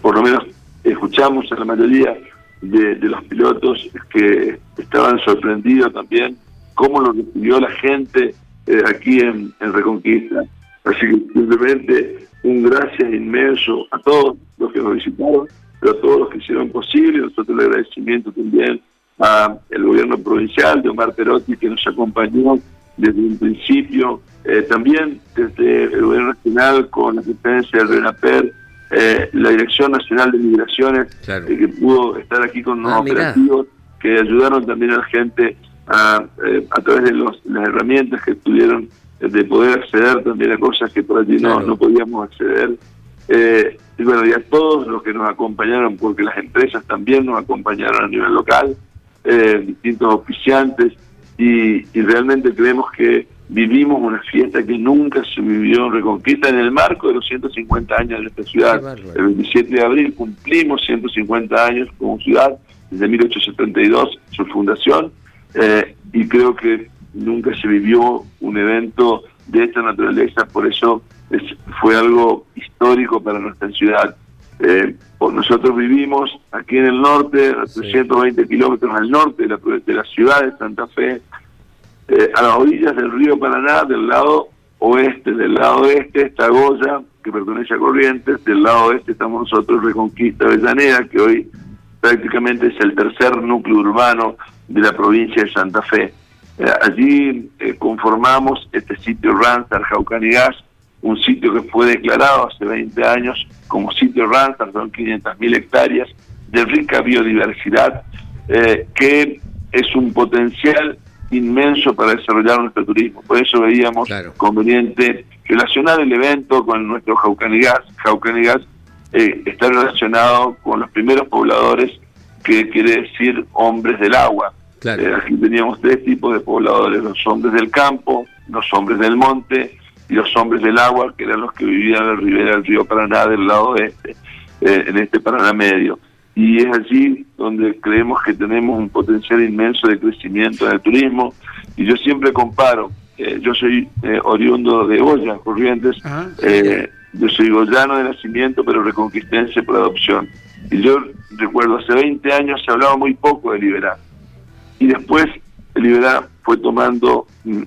por lo menos escuchamos a la mayoría de, de los pilotos que estaban sorprendidos también cómo lo recibió la gente eh, aquí en, en Reconquista. Así que simplemente un gracias inmenso a todos los que nos visitaron, pero a todos los que hicieron posible. Nosotros el agradecimiento también al gobierno provincial de Omar Perotti que nos acompañó desde un principio, eh, también desde el gobierno nacional con la asistencia del RENAPER, eh, la Dirección Nacional de Migraciones, Claro. eh, que pudo estar aquí con unos Ah, operativos que ayudaron también a la gente a, eh, a través de los- las herramientas que tuvieron de poder acceder también a cosas que por allí no, Claro. no podíamos acceder. Eh, y bueno, y a todos los que nos acompañaron, porque las empresas también nos acompañaron a nivel local, eh, distintos oficiantes, y, y realmente creemos que vivimos una fiesta que nunca se vivió en Reconquista en el marco de los 150 años de nuestra ciudad. El 27 de abril cumplimos 150 años como ciudad, desde 1872 su fundación, eh, y creo que nunca se vivió un evento de esta naturaleza, por eso es- fue algo histórico para nuestra ciudad. Eh, nosotros vivimos aquí en el norte, a Sí. 320 kilómetros al norte de la, de la ciudad de Santa Fe, eh, a las orillas del río Paraná, del lado oeste, del lado este está Goya, que pertenece a Corrientes, del lado oeste estamos nosotros, Reconquista Avellaneda, que hoy prácticamente es el tercer núcleo urbano de la provincia de Santa Fe. Eh, allí eh, conformamos este sitio Ransar Jaucanigas, un sitio que fue declarado hace 20 años como sitio Ransar, son 500.000 hectáreas de rica biodiversidad, eh, que es un potencial inmenso para desarrollar nuestro turismo. Por eso veíamos Claro. conveniente relacionar el evento con nuestro Jaucanigas. Jaucanigas eh, está relacionado con los primeros pobladores, que quiere decir hombres del agua. Claro. Eh, aquí teníamos tres tipos de pobladores, los hombres del campo, los hombres del monte y los hombres del agua, que eran los que vivían en la ribera del río Paraná del lado oeste, eh, en este Paraná medio. Y es allí donde creemos que tenemos un potencial inmenso de crecimiento en el turismo. Y yo siempre comparo, eh, yo soy eh, oriundo de Goya, Corrientes, Ajá. eh, yo soy goyano de nacimiento, pero reconquistense por adopción. Y yo recuerdo, hace 20 años se hablaba muy poco de Liberá. Y después Liberá fue tomando mm,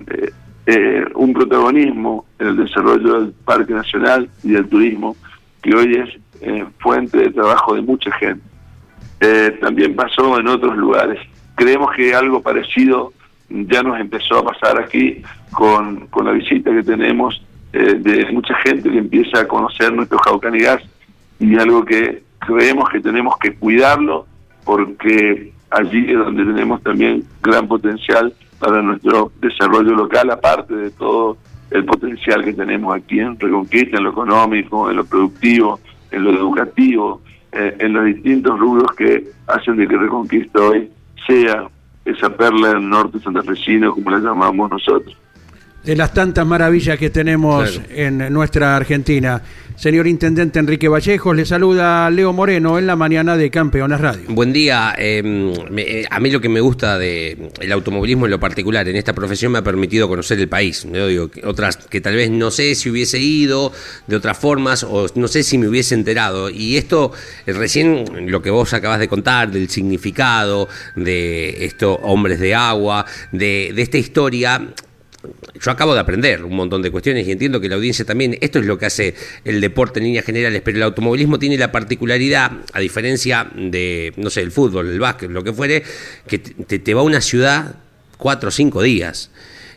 eh, un protagonismo en el desarrollo del Parque Nacional y del turismo, que hoy es fuente de trabajo de mucha gente. Eh, también pasó en otros lugares. Creemos que algo parecido ya nos empezó a pasar aquí con, con la visita que tenemos eh, de mucha gente que empieza a conocer nuestro Jaucán y y algo que creemos que tenemos que cuidarlo porque allí es donde tenemos también gran potencial para nuestro desarrollo local, aparte de todo el potencial que tenemos aquí en Reconquista, en lo económico, en lo productivo, en lo educativo, eh, en los distintos rubros que hacen de que Reconquista hoy sea esa perla del norte santafesino, como la llamamos nosotros. De las tantas maravillas que tenemos Claro. en nuestra Argentina. Señor Intendente Enrique Vallejos, le saluda Leo Moreno en la mañana de Campeones Radio. Buen día. eh, me- eh, a mí lo que me gusta de el automovilismo en lo particular en esta profesión me ha permitido conocer el país. ¿no? Digo, que otras que tal vez no sé si hubiese ido de otras formas o no sé si me hubiese enterado. Y esto, eh, recién lo que vos acabas de contar, del significado de estos hombres de agua, de, de esta historia, yo acabo de aprender un montón de cuestiones y entiendo que la audiencia también, esto es lo que hace el deporte en líneas generales, pero el automovilismo tiene la particularidad, a diferencia de, no sé, el fútbol, el básquet, lo que fuere, que te, va a una ciudad cuatro o cinco días.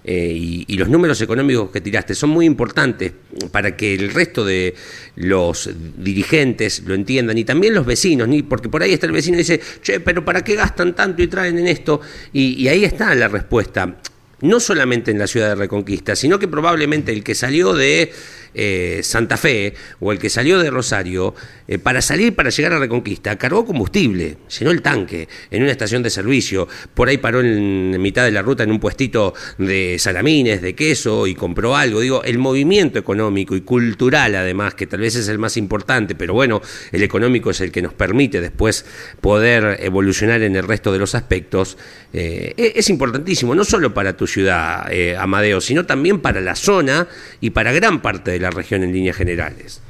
Eh, y, los números económicos que tiraste son muy importantes para que el resto de los dirigentes lo entiendan y también los vecinos, ni porque por ahí está el vecino y dice, che, pero ¿para qué gastan tanto y traen en esto? Y ahí está la respuesta no solamente en la ciudad de Reconquista, sino que probablemente el que salió de eh, Santa Fe o el que salió de Rosario, eh, para salir, para llegar a Reconquista, cargó combustible, llenó el tanque en una estación de servicio, por ahí paró en mitad de la ruta en un puestito de salamines, de queso y compró algo. Digo, el movimiento económico y cultural además, que tal vez es el más importante, pero bueno, el económico es el que nos permite después poder evolucionar en el resto de los aspectos, eh, e- es importantísimo, no solo para tu ciudad, Amadeo, sino también para la zona y para gran parte de la región en líneas generales.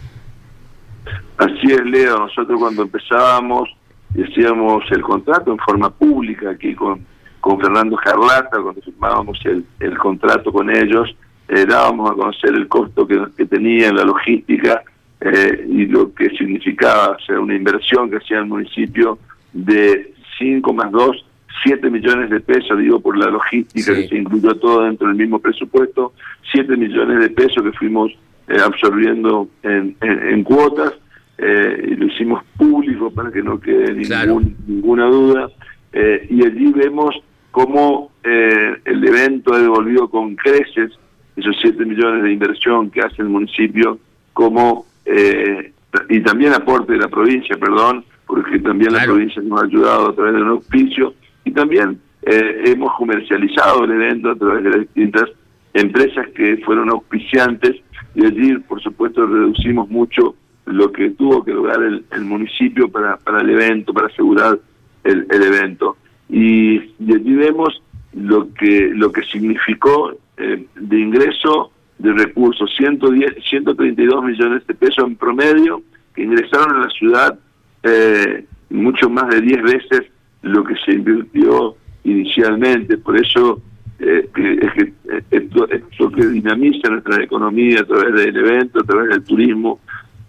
Así es, Leo. Nosotros cuando empezábamos y hacíamos el contrato en forma pública aquí con, con Fernando Jarlata, cuando firmábamos el, el contrato con ellos, eh, dábamos a conocer el costo que, que tenía en la logística eh, y lo que significaba hacer una inversión que hacía el municipio de 5 más 2, 7 millones de pesos, digo, por la logística Sí. que se incluyó todo dentro del mismo presupuesto, 7 millones de pesos que fuimos eh, absorbiendo en, en- en cuotas eh, y lo hicimos público para que no quede ningún- Claro. ninguna duda. eh, y allí vemos cómo eh, el evento ha devolvido con creces esos 7 millones de inversión que hace el municipio, como eh, y también aporte de la provincia, perdón, porque también la provincia nos ha ayudado a través de un auspicio y también eh, hemos comercializado el evento a través de las distintas empresas que fueron auspiciantes y allí, por supuesto, reducimos mucho lo que tuvo que lograr el, municipio para, para el evento, para asegurar el, el evento. Y, y allí vemos lo que lo que significó eh, de ingreso de recursos, 110, 132 millones de pesos en promedio que ingresaron a la ciudad, eh, mucho más de 10 veces lo que se invirtió inicialmente. Por eso eh, que, es que eh, esto, esto que dinamiza nuestra economía a través del evento, a través del turismo,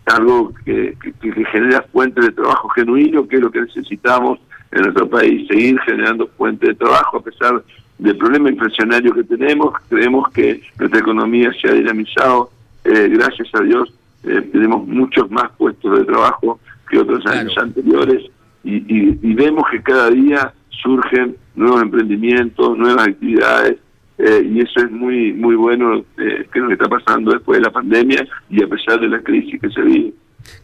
algo que, que- que genera fuentes de trabajo genuino, que es lo que necesitamos en nuestro país, seguir generando fuentes de trabajo a pesar del problema inflacionario que tenemos. Creemos que nuestra economía se ha dinamizado, eh, gracias a Dios, eh, tenemos muchos más puestos de trabajo que otros Claro. años anteriores y, y- y vemos que cada día surgen nuevos emprendimientos, nuevas actividades eh, y eso es muy muy bueno eh, que nos está pasando después de la pandemia y a pesar de la crisis que se vive.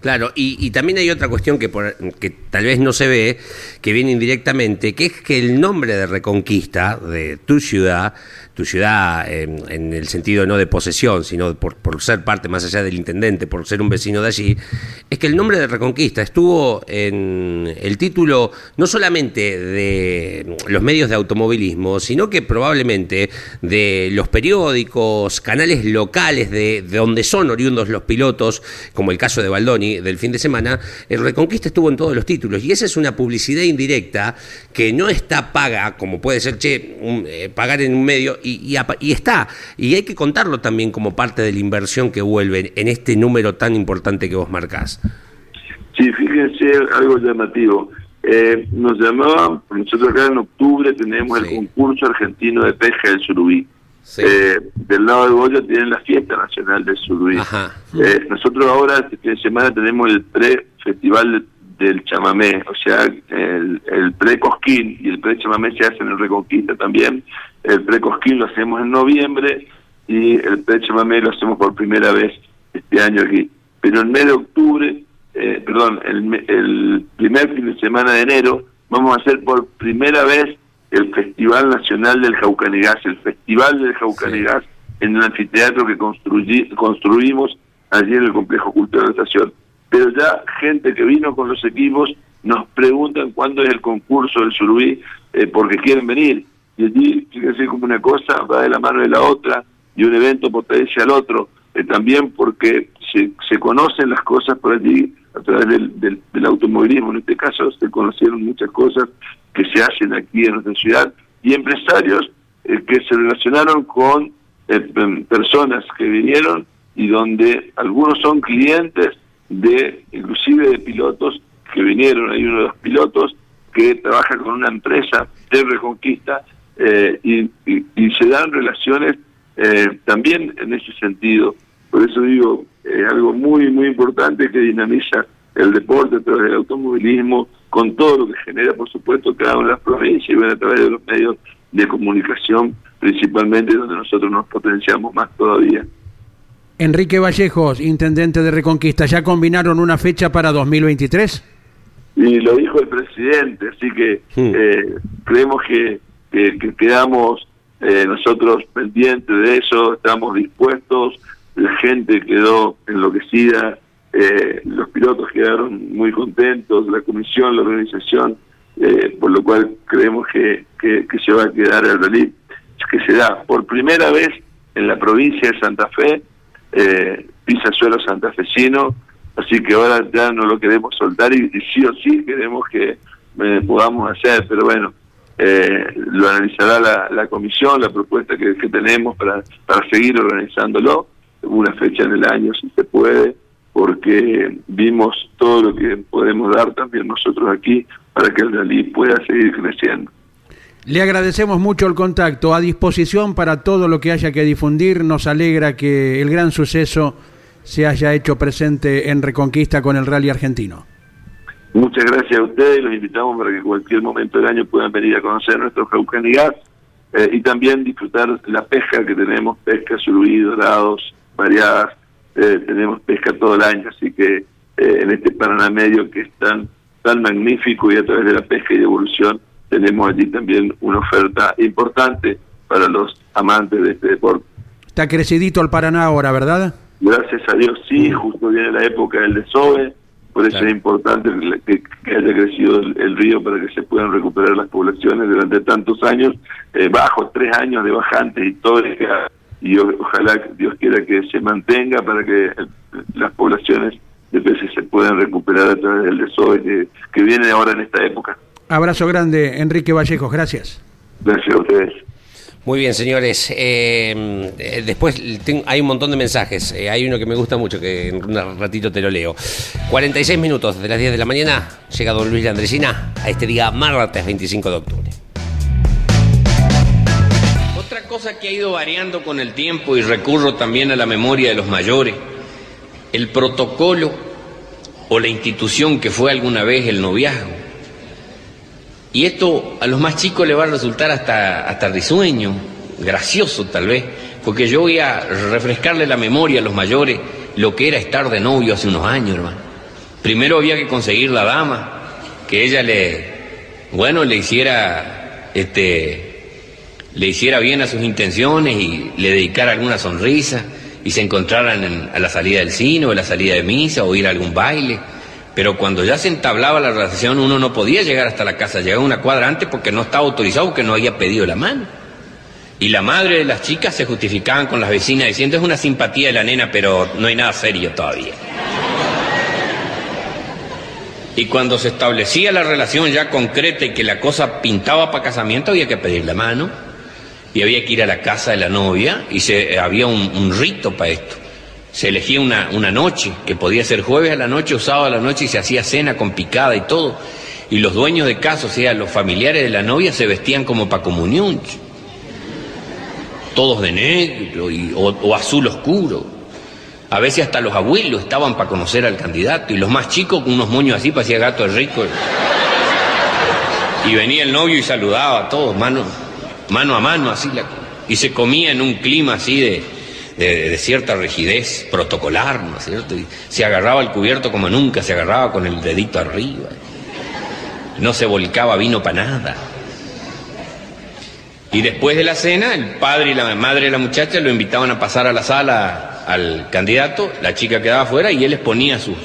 Claro, y, y también hay otra cuestión que, por- que tal vez no se ve, que viene indirectamente, que es que el nombre de Reconquista, de tu ciudad, tu ciudad en el sentido no de posesión, sino por, por ser parte más allá del intendente, por ser un vecino de allí, es que el nombre de Reconquista estuvo en el título no solamente de los medios de automovilismo, sino que probablemente de los periódicos, canales locales de, de donde son oriundos los pilotos, como el caso de Baldoni del fin de semana, el Reconquista estuvo en todos los títulos. Y esa es una publicidad indirecta que no está paga, como puede ser, che, un- eh, pagar en un medio y, y y está. Y hay que contarlo también como parte de la inversión que vuelve en este número tan importante que vos marcás. Sí, fíjense algo llamativo. eh, nos llamaban, nosotros acá en octubre tenemos el concurso argentino de pesca del surubí. Sí. Eh, del lado de Goya tienen la fiesta nacional del surubí. Ajá. Eh, nosotros ahora, este fin de semana, tenemos el pre-festival de- del chamamé, o sea, el, el pre-cosquín y el pre-chamamé se hace en Reconquista también. El pre-cosquín lo hacemos en noviembre y el pre-chamamé lo hacemos por primera vez este año aquí. Pero en mes de octubre, eh, perdón, el, el primer fin de semana de enero, vamos a hacer por primera vez el Festival Nacional del Jaucanigás, el Festival del Jaucanigás en el anfiteatro que construyi- construimos allí en el Complejo Cultural de la Estación. Pero ya gente que vino con los equipos nos preguntan cuándo es el concurso del Surubí eh, porque quieren venir. Y allí, fíjense como una cosa va de la mano de la otra y un evento potencia al otro. Eh, también porque se, se conocen las cosas por allí a través del, del, del automovilismo. En este caso se conocieron muchas cosas que se hacen aquí en nuestra ciudad y empresarios eh, que se relacionaron con eh, em, personas que vinieron y donde algunos son clientes de inclusive de pilotos que vinieron. Hay uno de los pilotos que trabaja con una empresa de reconquista eh, y, y- se dan relaciones eh, también en ese sentido. Por eso digo eh, algo muy muy importante que dinamiza el deporte a través del automovilismo con todo lo que genera por supuesto cada una de las provincias y a través de los medios de comunicación principalmente donde nosotros nos potenciamos más todavía Enrique Vallejos, intendente de Reconquista, ¿ya combinaron una fecha para 2023? y lo dijo el presidente, así que eh, creemos que, que- que quedamos eh, nosotros pendientes de eso, estamos dispuestos, la gente quedó enloquecida, eh, los pilotos quedaron muy contentos, la comisión, la organización, eh, por lo cual creemos que, que, que se va a quedar el rally, que se da por primera vez en la provincia de Santa Fe, eh, pisa suelo santafesino, así que ahora ya no lo queremos soltar y, sí o sí queremos que eh, podamos hacer, pero bueno, eh, lo analizará la, la comisión, la propuesta que, que tenemos para, para seguir organizándolo, una fecha en el año si se puede, porque vimos todo lo que podemos dar también nosotros aquí para que el rally pueda seguir creciendo. Le agradecemos mucho el contacto, a disposición para todo lo que haya que difundir. Nos alegra que el gran suceso se haya hecho presente en Reconquista con el Rally Argentino. Muchas gracias a ustedes y los invitamos para que en cualquier momento del año puedan venir a conocer nuestro Jaucanigas eh, y también disfrutar la pesca que tenemos, pesca surubí, dorados, variadas, eh, tenemos pesca todo el año, así que eh, en este Paraná Medio que es tan, tan magnífico y a través de la pesca y de evolución tenemos allí también una oferta importante para los amantes de este deporte. Está crecidito el Paraná ahora, ¿verdad? Gracias a Dios sí, justo viene la época del desove, por eso Claro. es importante que, que haya crecido el, el río para que se puedan recuperar las poblaciones durante tantos años, eh, bajo tres años de bajante histórica, y o- ojalá Dios quiera que se mantenga para que eh, las poblaciones de peces se puedan recuperar a través del desove que, que viene ahora en esta época. Abrazo grande, Enrique Vallejos, gracias. Gracias a ustedes. Muy bien, señores. Eh, eh, después tengo- hay un montón de mensajes. Eh, hay uno que me gusta mucho, que en un ratito te lo leo. 46 minutos de las 10 de la mañana llega don Luis Landresina a este día martes 25 de octubre. Otra cosa que ha ido variando con el tiempo y recurro también a la memoria de los mayores, el protocolo o la institución que fue alguna vez el noviazgo. Y esto a los más chicos le va a resultar hasta, hasta risueño, gracioso tal vez, porque yo voy a refrescarle la memoria a los mayores lo que era estar de novio hace unos años, hermano. Primero había que conseguir la dama, que ella le, bueno, le hiciera, este, le hiciera bien a sus intenciones y le dedicara alguna sonrisa y se encontraran en- a la salida del cine o a la salida de misa o ir a algún baile. Pero cuando ya se entablaba la relación uno no podía llegar hasta la casa, llegaba una cuadra antes porque no estaba autorizado, porque no había pedido la mano. Y la madre de las chicas se justificaban con las vecinas diciendo es una simpatía de la nena, pero no hay nada serio todavía. Y cuando se establecía la relación ya concreta y que la cosa pintaba para casamiento, había que pedir la mano y había que ir a la casa de la novia y se, había un, un rito para esto. Se elegía una, una noche, que podía ser jueves a la noche o sábado a la noche y se hacía cena con picada y todo. Y los dueños de casa, o sea, los familiares de la novia, se vestían como para comunión. Todos de negro y- o, azul oscuro. A veces hasta los abuelos estaban para conocer al candidato. Y los más chicos con unos moños así, parecía gato de rico. Y venía el novio y saludaba a todos, mano, mano a mano, así. Y se comía en un clima así de, de- cierta rigidez protocolar, ¿no es cierto? Y se agarraba el cubierto como nunca, se agarraba con el dedito arriba. No se volcaba vino para nada. Y después de la cena, el padre y la madre de la muchacha lo invitaban a pasar a la sala al candidato, la chica quedaba afuera y él exponía sus,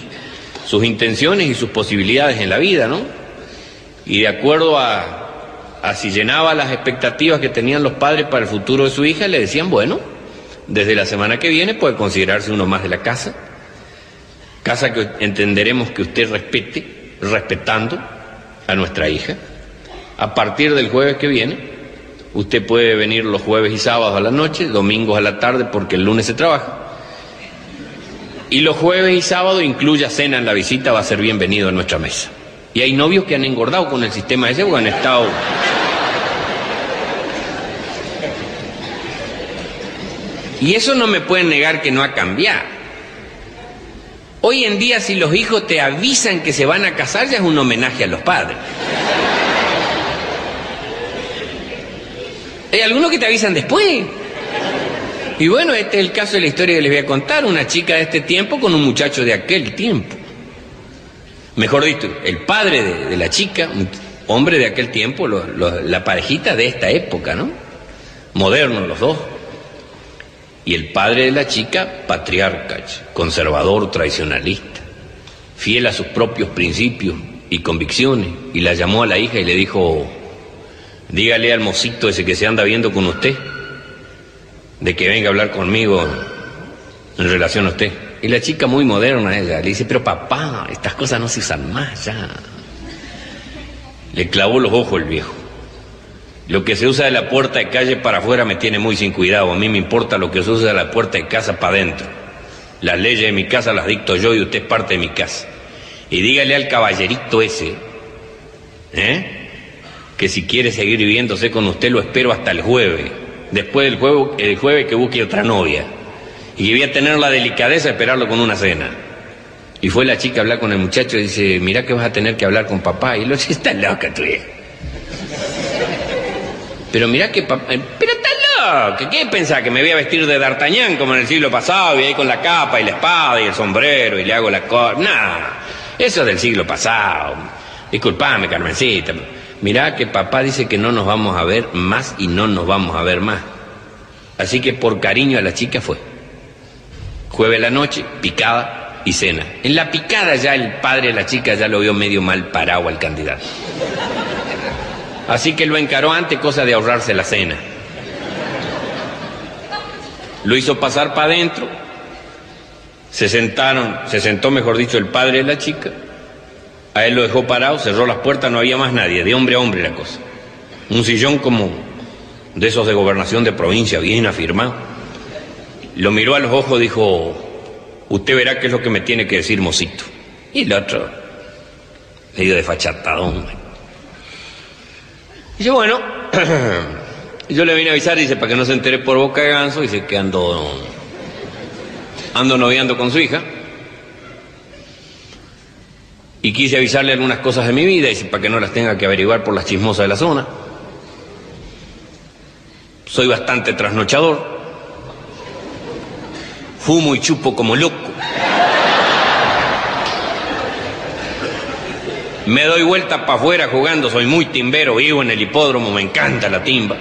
sus intenciones y sus posibilidades en la vida, ¿no? Y de acuerdo a, a si llenaba las expectativas que tenían los padres para el futuro de su hija, le decían, bueno, desde la semana que viene puede considerarse uno más de la casa, casa que entenderemos que usted respete, respetando a nuestra hija. A partir del jueves que viene, usted puede venir los jueves y sábados a la noche, domingos a la tarde porque el lunes se trabaja. Y los jueves y sábados incluya cena en la visita, va a ser bienvenido a nuestra mesa. Y hay novios que han engordado con el sistema ese o han estado... Y eso no me pueden negar que no ha cambiado. Hoy en día si los hijos te avisan que se van a casar ya es un homenaje a los padres. Hay algunos que te avisan después. Y bueno, este es el caso de la historia que les voy a contar. Una chica de este tiempo con un muchacho de aquel tiempo. Mejor dicho, el padre de, la chica, hombre de aquel tiempo, la parejita de esta época, ¿no? Modernos los dos. Y el padre de la chica, patriarca, conservador, tradicionalista, fiel a sus propios principios y convicciones. Y la llamó a la hija y le dijo, dígale al mocito ese que se anda viendo con usted, de que venga a hablar conmigo en relación a usted. Y la chica muy moderna, ella, le dice, pero papá, estas cosas no se usan más ya. Le clavó los ojos el viejo. Lo que se usa de la puerta de calle para afuera me tiene muy sin cuidado. A mí me importa lo que se usa de la puerta de casa para adentro. Las leyes de mi casa las dicto yo y usted es parte de mi casa. Y dígale al caballerito ese, ¿eh? que si quiere seguir viviéndose con usted lo espero hasta el jueves. Después del jueves, el jueves que busque otra novia. Y que voy a tener la delicadeza de esperarlo con una cena. Y fue la chica a hablar con el muchacho y dice, mira que vas a tener que hablar con papá. Y lo dice, está loca tú. Hija". Pero mira que papá... eh, Pero está loca. ¿Qué pensás? Que me voy a vestir de D'Artagnan como en el siglo pasado y ahí con la capa y la espada y el sombrero y le hago la cosa. Nah, eso es del siglo pasado. Disculpame, Carmencita. Mirá que papá dice que no nos vamos a ver más y no nos vamos a ver más. Así que por cariño a la chica fue. Jueves la noche, picada y cena. En la picada ya el padre de la chica ya lo vio medio mal parado al candidato. Así que lo encaró antes, cosa de ahorrarse la cena. Lo hizo pasar para adentro. Se sentaron, se sentó, mejor dicho, el padre de la chica. A él lo dejó parado, cerró las puertas, no había más nadie, de hombre a hombre la cosa. Un sillón como de esos de gobernación de provincia, bien afirmado. Lo miró a los ojos, dijo, usted verá qué es lo que me tiene que decir, mocito. Y el otro, medio desfachatadón. Dice, bueno, yo le vine a avisar, dice, para que no se entere por boca de ganso, dice que ando, ando noviando con su hija. Y quise avisarle algunas cosas de mi vida, dice, para que no las tenga que averiguar por las chismosas de la zona. Soy bastante trasnochador. Fumo y chupo como loco. Me doy vuelta para afuera jugando, soy muy timbero, vivo en el hipódromo, me encanta la timba.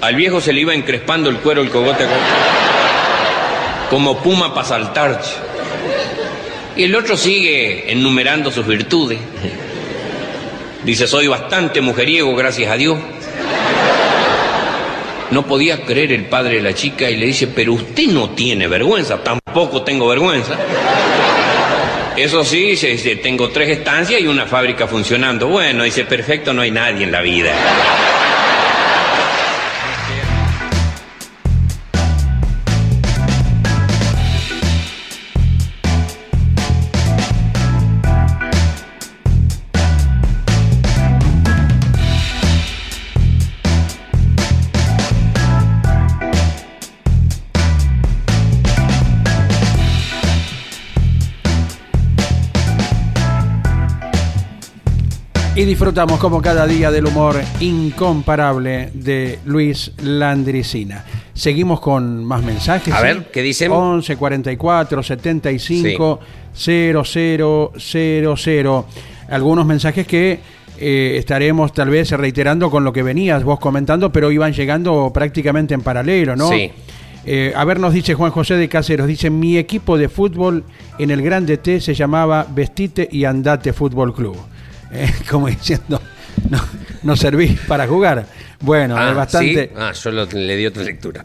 Al viejo se le iba encrespando el cuero el cogote co- como puma para saltar. Y el otro sigue enumerando sus virtudes. Dice, soy bastante mujeriego, gracias a Dios. No podía creer el padre de la chica y le dice, pero usted no tiene vergüenza, tampoco tengo vergüenza. Eso sí, dice, tengo tres estancias y una fábrica funcionando. Bueno, dice, perfecto, no hay nadie en la vida. Disfrutamos como cada día del humor incomparable de Luis Landricina. Seguimos con más mensajes. A ¿sí? ver, ¿qué dicen? 11 44 75 0000. Algunos mensajes que eh, estaremos tal vez reiterando con lo que venías vos comentando, pero iban llegando prácticamente en paralelo, ¿no? Sí. Eh, a ver, nos dice Juan José de Caseros, dice, mi equipo de fútbol en el Grande T se llamaba Vestite y Andate Fútbol Club. Eh, como diciendo, no, no servís para jugar. Bueno, Ah, es bastante... ¿sí? Ah, yo lo- le di otra lectura.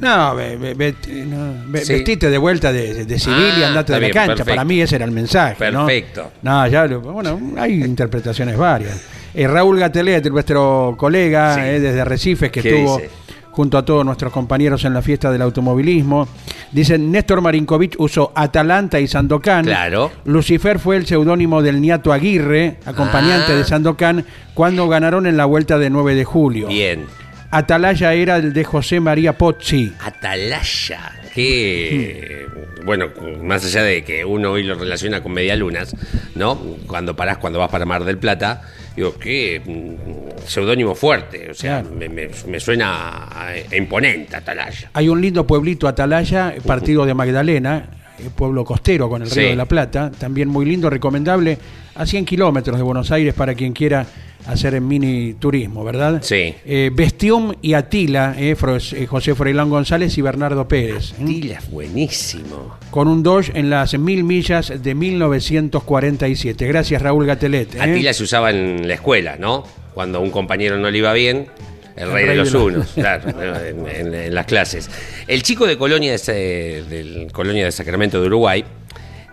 No, ve- ve- ve- no, ve- Sí. vestite de vuelta de, de civil y Ah, andate de la bien, cancha. perfecto. Para mí ese era el mensaje. Perfecto. No, ya, bueno, hay interpretaciones varias. Eh, Raúl Gatelet, nuestro colega Sí. eh, desde Recife, que ¿Qué estuvo dice? Junto a todos nuestros compañeros en la fiesta del automovilismo. Dicen, Néstor Marinkovic usó Atalanta y Sandokan. Claro. Lucifer fue el seudónimo del Niato Aguirre, acompañante Ah. de Sandokan, cuando ganaron en la vuelta de 9 de julio. Bien. Atalaya era el de José María Pozzi. Atalaya. Que, bueno, más allá de que uno hoy lo relaciona con medialunas, ¿no? Cuando parás, cuando vas para Mar del Plata, digo, qué mm, seudónimo fuerte. O sea, Claro. me, me- me suena a- a imponente Atalaya. Hay un lindo pueblito Atalaya, partido de Magdalena, eh, pueblo costero con el Sí. río de la Plata, también muy lindo, recomendable, a 100 kilómetros de Buenos Aires para quien quiera hacer en mini turismo, ¿verdad? Sí. Eh, Bestium y Atila, eh, eh, José Freilán González y Bernardo Pérez, ¿eh? Atila es buenísimo. con un Dodge en las mil millas de 1947. Gracias Raúl Gatelet. Atila se usaba en la escuela, ¿no? Cuando a un compañero no le iba bien, el rey, de los unos, claro, en, en- en las clases. El chico de Colonia, de, Colonia de Sacramento de Uruguay,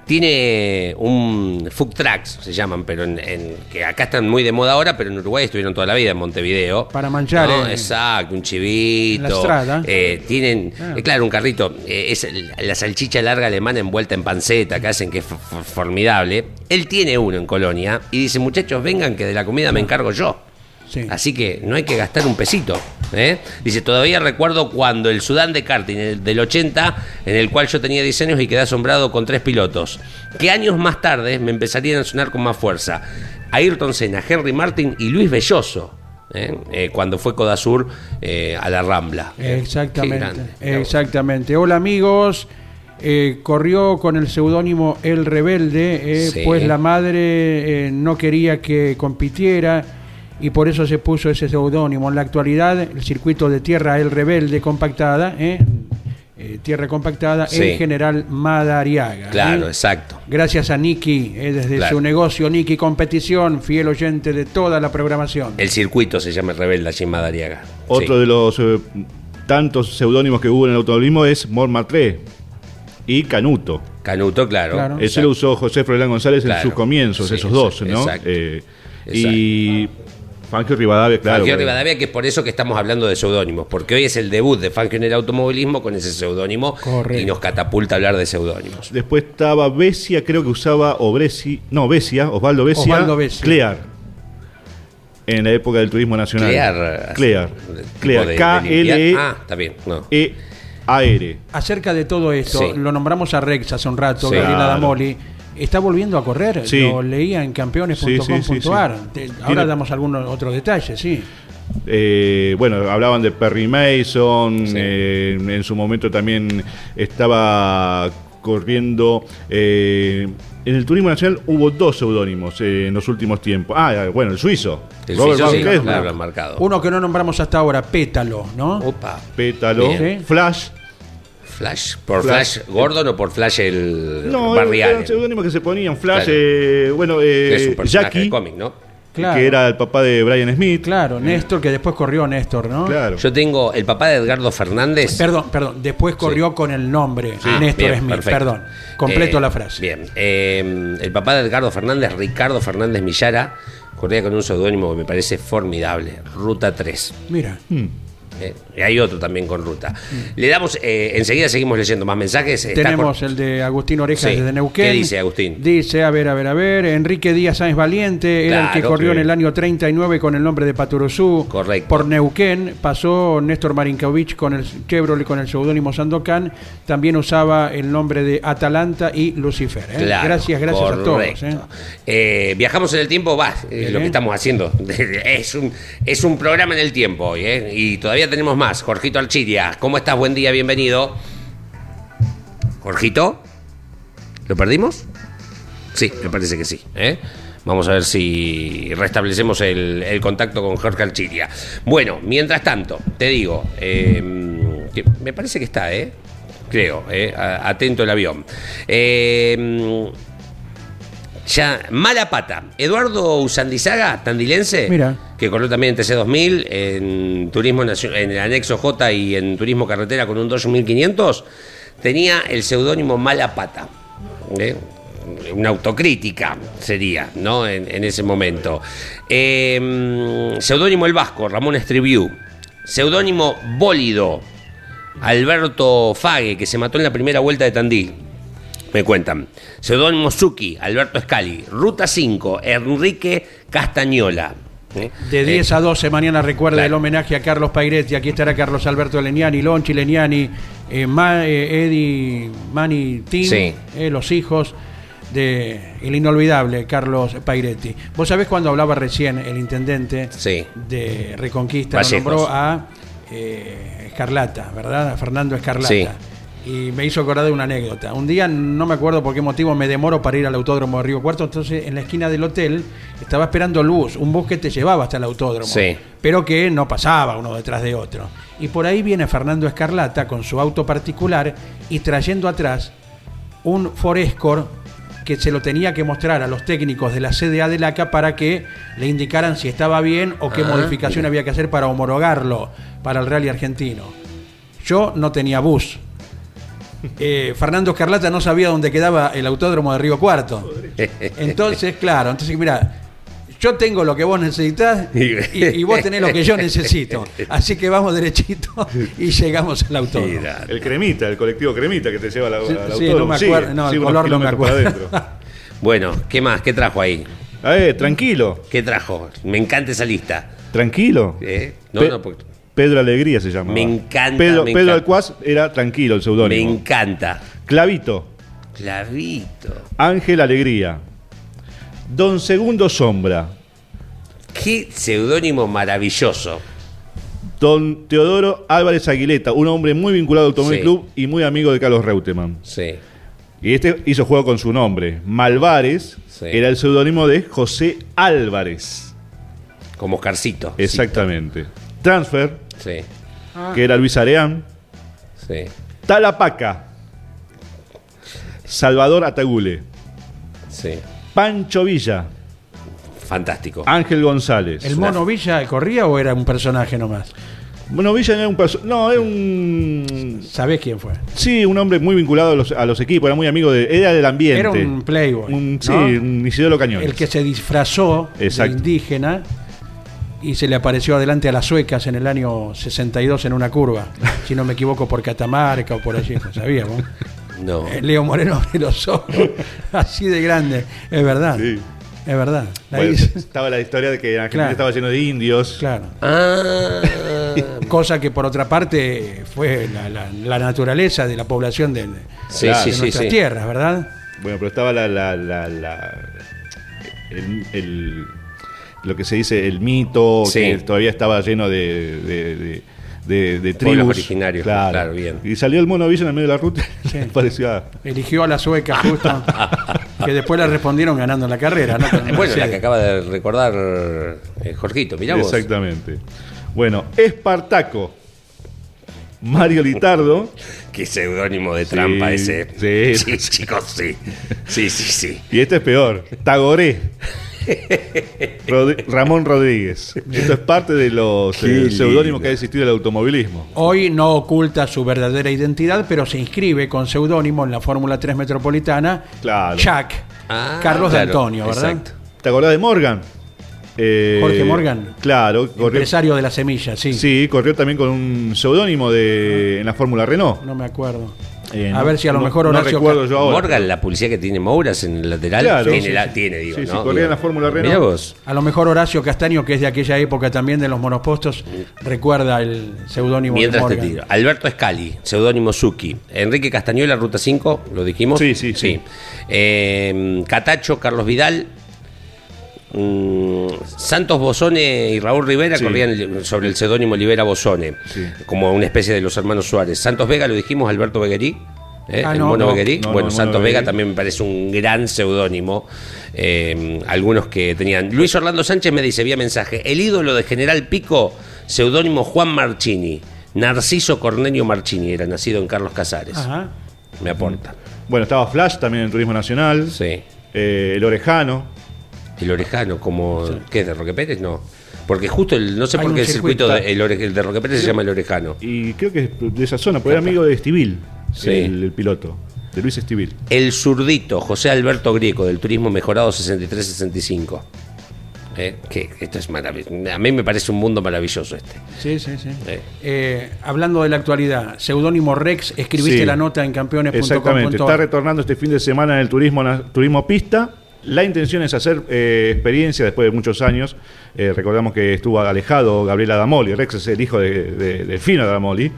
tiene un food se llaman, pero en, en- que acá están muy de moda ahora, pero en Uruguay estuvieron toda la vida, en Montevideo. Para manchar, No, eh, exacto, un chivito. en la estrada. Eh, tienen, Ah. eh, claro, un carrito. eh, es la salchicha larga alemana envuelta en panceta, que hacen que es formidable. Él tiene uno en Colonia y dice, muchachos, vengan que de la comida me encargo yo. Sí. Así que no hay que gastar un pesito. ¿eh? Dice, todavía recuerdo cuando el Sudán de karting el del 80, en el cual yo tenía 10 años y quedé asombrado con tres pilotos, que años más tarde me empezarían a sonar con más fuerza. Ayrton Senna, Henry Martin y Luis Belloso, ¿eh? Eh, cuando fue Codasur eh, a la Rambla. Exactamente, grande. exactamente. Hola amigos, corrió con el seudónimo El Rebelde, Sí. pues la madre no quería que compitiera y por eso se puso ese seudónimo. En la actualidad, el circuito de tierra El Rebelde compactada, eh, eh, tierra compactada, Sí. en General Madariaga. Claro, eh. exacto. Gracias a Niki, eh, desde Claro. su negocio Niki Competición, fiel oyente de toda la programación. El circuito se llama Rebelde allí en Madariaga. Otro Sí. de los eh, tantos seudónimos que hubo en el automovilismo es Montmartre y Canuto. Canuto, claro. Claro. Ese Exacto. lo usó José Froilán González Claro. en sus comienzos, Sí, esos dos, ¿no? exacto. Eh, y Fangio Rivadavia, claro. Fangio. Rivadavia, que es por eso que estamos hablando de seudónimos, porque hoy es el debut de Fangio en el automovilismo con ese seudónimo y nos catapulta a hablar de seudónimos. Después estaba Besia, creo que usaba Obresi, no, Besia, Osvaldo Besia, Osvaldo Besia. Clear. En la época del turismo nacional. Clear. Clear. Clear. de- de K-L-E-A-R. limpiar. Ah, está bien. No. Acerca de todo esto, Sí. lo nombramos a Rex hace un rato, Sí. Gabriela Claro. Está volviendo a correr, Sí. lo leía en campeones.com.ar. Sí, sí, sí, Te- Ahora Tiene- damos algunos otros detalles, sí. Eh, bueno, hablaban de Perry Mason, Sí. eh, en su momento también estaba corriendo. eh, en el turismo nacional hubo dos seudónimos eh, en los últimos tiempos. Ah, bueno, el suizo. El Robert suizo, sí, claro, marcado. Uno que no nombramos hasta ahora, Pétalo, ¿no? Opa. Pétalo, Bien. Flash. Flash. ¿Por Flash, Flash. Gordon o por Flash el No, Barry eran Allen? seudónimos que se ponían. Flash, Claro. eh, bueno, es eh, un personaje Jackie, de cómic, ¿no? Claro. que era el papá de Brian Smith. Claro, Néstor, que después corrió Néstor, ¿no? Claro. Yo tengo el papá de Edgardo Fernández. Perdón, perdón, después corrió con el nombre, Néstor bien, Smith, perfecto. perdón. Completo Eh, la frase. Bien. Eh, el papá de Edgardo Fernández, Ricardo Fernández Millara, corría con un seudónimo que me parece formidable, Ruta 3. Mira, Hmm. ¿eh? Hay otro también con ruta. Le damos, eh, enseguida seguimos leyendo más mensajes. Está Tenemos con- el de Agustín Orejas Sí. desde Neuquén. ¿Qué dice Agustín? Dice, a ver, a ver, a ver, Enrique Díaz Sáenz Valiente, era el que corrió en el año 39 con el nombre de Paturuzú. Correcto. Por Neuquén, pasó Néstor Marinkovic con el Chevrolet con el seudónimo Sandokan, también usaba el nombre de Atalanta y Lucifer. ¿eh? Claro, gracias, gracias a todos. ¿eh? Viajamos en el tiempo, va, lo que estamos haciendo. Es un, es un programa en el tiempo hoy. Y todavía tenemos más. Jorgito Alchiria, ¿cómo estás? Buen día, bienvenido. Jorgito, ¿lo perdimos? Sí, me parece que sí. ¿eh? Vamos a ver si restablecemos el, contacto con Jorge Alchiria. Bueno, mientras tanto, te digo, eh, que me parece que está, ¿eh? Creo, ¿eh? Atento el avión. Eh, ya, mala pata. Eduardo Usandizaga, tandilense, Mira. que corrió también en TC2000, en Turismo en el anexo J y en Turismo Carretera con un 2500, tenía el seudónimo Mala Pata. ¿eh? Una autocrítica sería, ¿no? En, en ese momento. Eh, seudónimo El Vasco, Ramón Estribiú. Seudónimo Bólido, Alberto Fague, que se mató en la primera vuelta de Tandil. Me cuentan. Seudónimo Suki, Alberto Scali. Ruta 5, Enrique Castañola. ¿Eh? De Eh, 10 a 12 mañana recuerda claro. el homenaje a Carlos Pairetti. Aquí estará Carlos Alberto Leniani, Lonchi Leniani, eh, Ma- eh, Eddie, Mani Tim, Sí. eh, los hijos de el inolvidable Carlos Pairetti. Vos sabés cuando hablaba recién el intendente Sí. de Reconquista, lo nombró a eh, Escarlata, ¿verdad? A Fernando Escarlata. Sí. Y me hizo acordar de una anécdota. Un día, no me acuerdo por qué motivo, me demoro para ir al autódromo de Río Cuarto. Entonces, en la esquina del hotel, estaba esperando el bus, un bus que te llevaba hasta el autódromo. Sí. Pero que no pasaba uno detrás de otro. Y por ahí viene Fernando Escarlata con su auto particular y trayendo atrás un Forescore que se lo tenía que mostrar a los técnicos de la CDA de LACA para que le indicaran si estaba bien o qué Ah, modificación había que hacer para homologarlo para el rally argentino. Yo no tenía bus. Eh, Fernando Escarlata no sabía dónde quedaba el autódromo de Río Cuarto. Entonces, claro, entonces mira, yo tengo lo que vos necesitas y, y vos tenés lo que yo necesito. Así que vamos derechito y llegamos al autódromo. El cremita, el colectivo cremita que te lleva Sí, al sí, autódromo. no me Sigue, acuerdo, no, el sigue color no me acuerdo. Bueno, ¿qué más? ¿Qué trajo ahí? A ver, tranquilo, ¿Qué trajo? Me encanta esa lista. tranquilo. ¿eh? No, Pe- no, porque- Pedro Alegría se llama. Me encanta, Pedro, me Pedro encanta. Alcuaz era tranquilo el me seudónimo. encanta. Clavito, Clavito. Ángel Alegría. Don Segundo Sombra. Qué seudónimo maravilloso. Don Teodoro Álvarez Aguileta, un hombre muy vinculado al Automóvil Sí. Club y muy amigo de Carlos Reutemann. Sí. Y este hizo juego con su nombre. Malvares Sí. era el seudónimo de José Álvarez. Como Oscarcito. Exactamente. Transfer, Sí. que era Luis Areán. Sí. Talapaca. Salvador Atagule. Sí. Pancho Villa. Fantástico. Ángel González. ¿El mono Villa corría o era un personaje nomás? Bueno, Villa no era un perso- No, era un. ¿Sabés quién fue? Sí, un hombre muy vinculado a los, a los equipos, era muy amigo de. Era del ambiente. Era un playboy. Un- sí, un Isidoro Cañón. El que se disfrazó Exacto. de indígena y se le apareció adelante a las suecas en el año 62 en una curva. si no me equivoco, por Catamarca o por allí. No sabía, ¿no? Eh, Leo Moreno abre los ojos, así de grande. Es verdad. Sí. Es verdad. La Bueno, estaba la historia de que Argentina Claro. estaba lleno de indios. claro. Ah. Cosa que por otra parte fue la, la- la naturaleza de la población de, de Sí, Claro. sí, sí, nuestras sí. tierras, ¿verdad? Bueno, pero estaba la, la, la, la- el, el- lo que se dice el mito, Sí. que todavía estaba lleno de, de, de, de- de Pueblos tribus. originarios, claro, bien. Y salió el mono Villa en el medio de la ruta Sí. y pareció a- Eligió a la sueca justo, que después le respondieron ganando la carrera. ¿no? Bueno, la que acaba de recordar eh, Jorgito, mirá vos. Exactamente. Bueno, Espartaco. Mario Litardo. Qué seudónimo de Sí, trampa ese. sí. chicos, sí. Sí, sí, sí. Y este es peor. Tagoré. Rod- Ramón Rodríguez. Esto es parte de los eh, seudónimos que ha existido el automovilismo. Hoy no oculta su verdadera identidad, pero se inscribe con seudónimo en la Fórmula 3 Metropolitana. Claro. Chuck Ah, Carlos de Antonio, ¿verdad? exacto. ¿Te acordás de Morgan? Eh, Jorge Morgan. Claro, corrió, Empresario de la semilla, sí. sí, corrió también con un seudónimo de, en la Fórmula Renault. No me acuerdo. Eh, a no- ver si a lo no- mejor no Horacio recuerdo yo ahora. Morgan, la publicidad que tiene Mouras en el lateral, Claro, tiene, sí, la- sí. tiene, digo, Sí, sí, ¿no? corría en la Fórmula Renault. Mirá vos. A lo mejor Horacio Castaño, que es de aquella época también de los monopostos, recuerda el seudónimo de Mientras te tiro. Alberto Scali, seudónimo Suki. Enrique Castañuela, Ruta 5, lo dijimos. Sí, sí, sí. Eh, Catacho, Carlos Vidal. Mm, Santos Bosone y Raúl Rivera Sí. corrían sobre el seudónimo Olivera Bosone, Sí. como una especie de los hermanos Suárez. Santos Vega, lo dijimos, Alberto Beguerí. ¿eh? Ah, el no, mono no. Beguerí. No, bueno, Santos Vega también me parece un gran seudónimo. Eh, algunos que tenían. Luis Orlando Sánchez me dice vía mensaje: el ídolo de General Pico, seudónimo Juan Marchini. Narciso Cornelio Marchini, era nacido en Carlos Casares. Ajá. Me aporta. Bueno, estaba Flash también en Turismo Nacional. Sí. Eh, el Orejano. El Orejano, como. ¿Qué es de Roque Pérez? No. Porque justo el. No sé Hay por qué el circuito, circuito. de, el, el de Roque Pérez se llama el Orejano. Y creo que es de esa zona, porque era amigo de Estivil, Sí. el, el piloto. De Luis Estivil. El zurdito, José Alberto Grieco, del Turismo Mejorado 63-65. Eh, que esto es maravilloso. A mí me parece un mundo maravilloso este. Sí, sí, sí. Sí. Eh, hablando de la actualidad, seudónimo Rex, escribiste Sí. la nota en Exactamente. Está retornando este fin de semana en el turismo, turismo pista. La intención es hacer eh, experiencia después de muchos años. Eh, recordamos que estuvo alejado Gabriela Damoli. Rex es el hijo de, de- de Fino Damoli.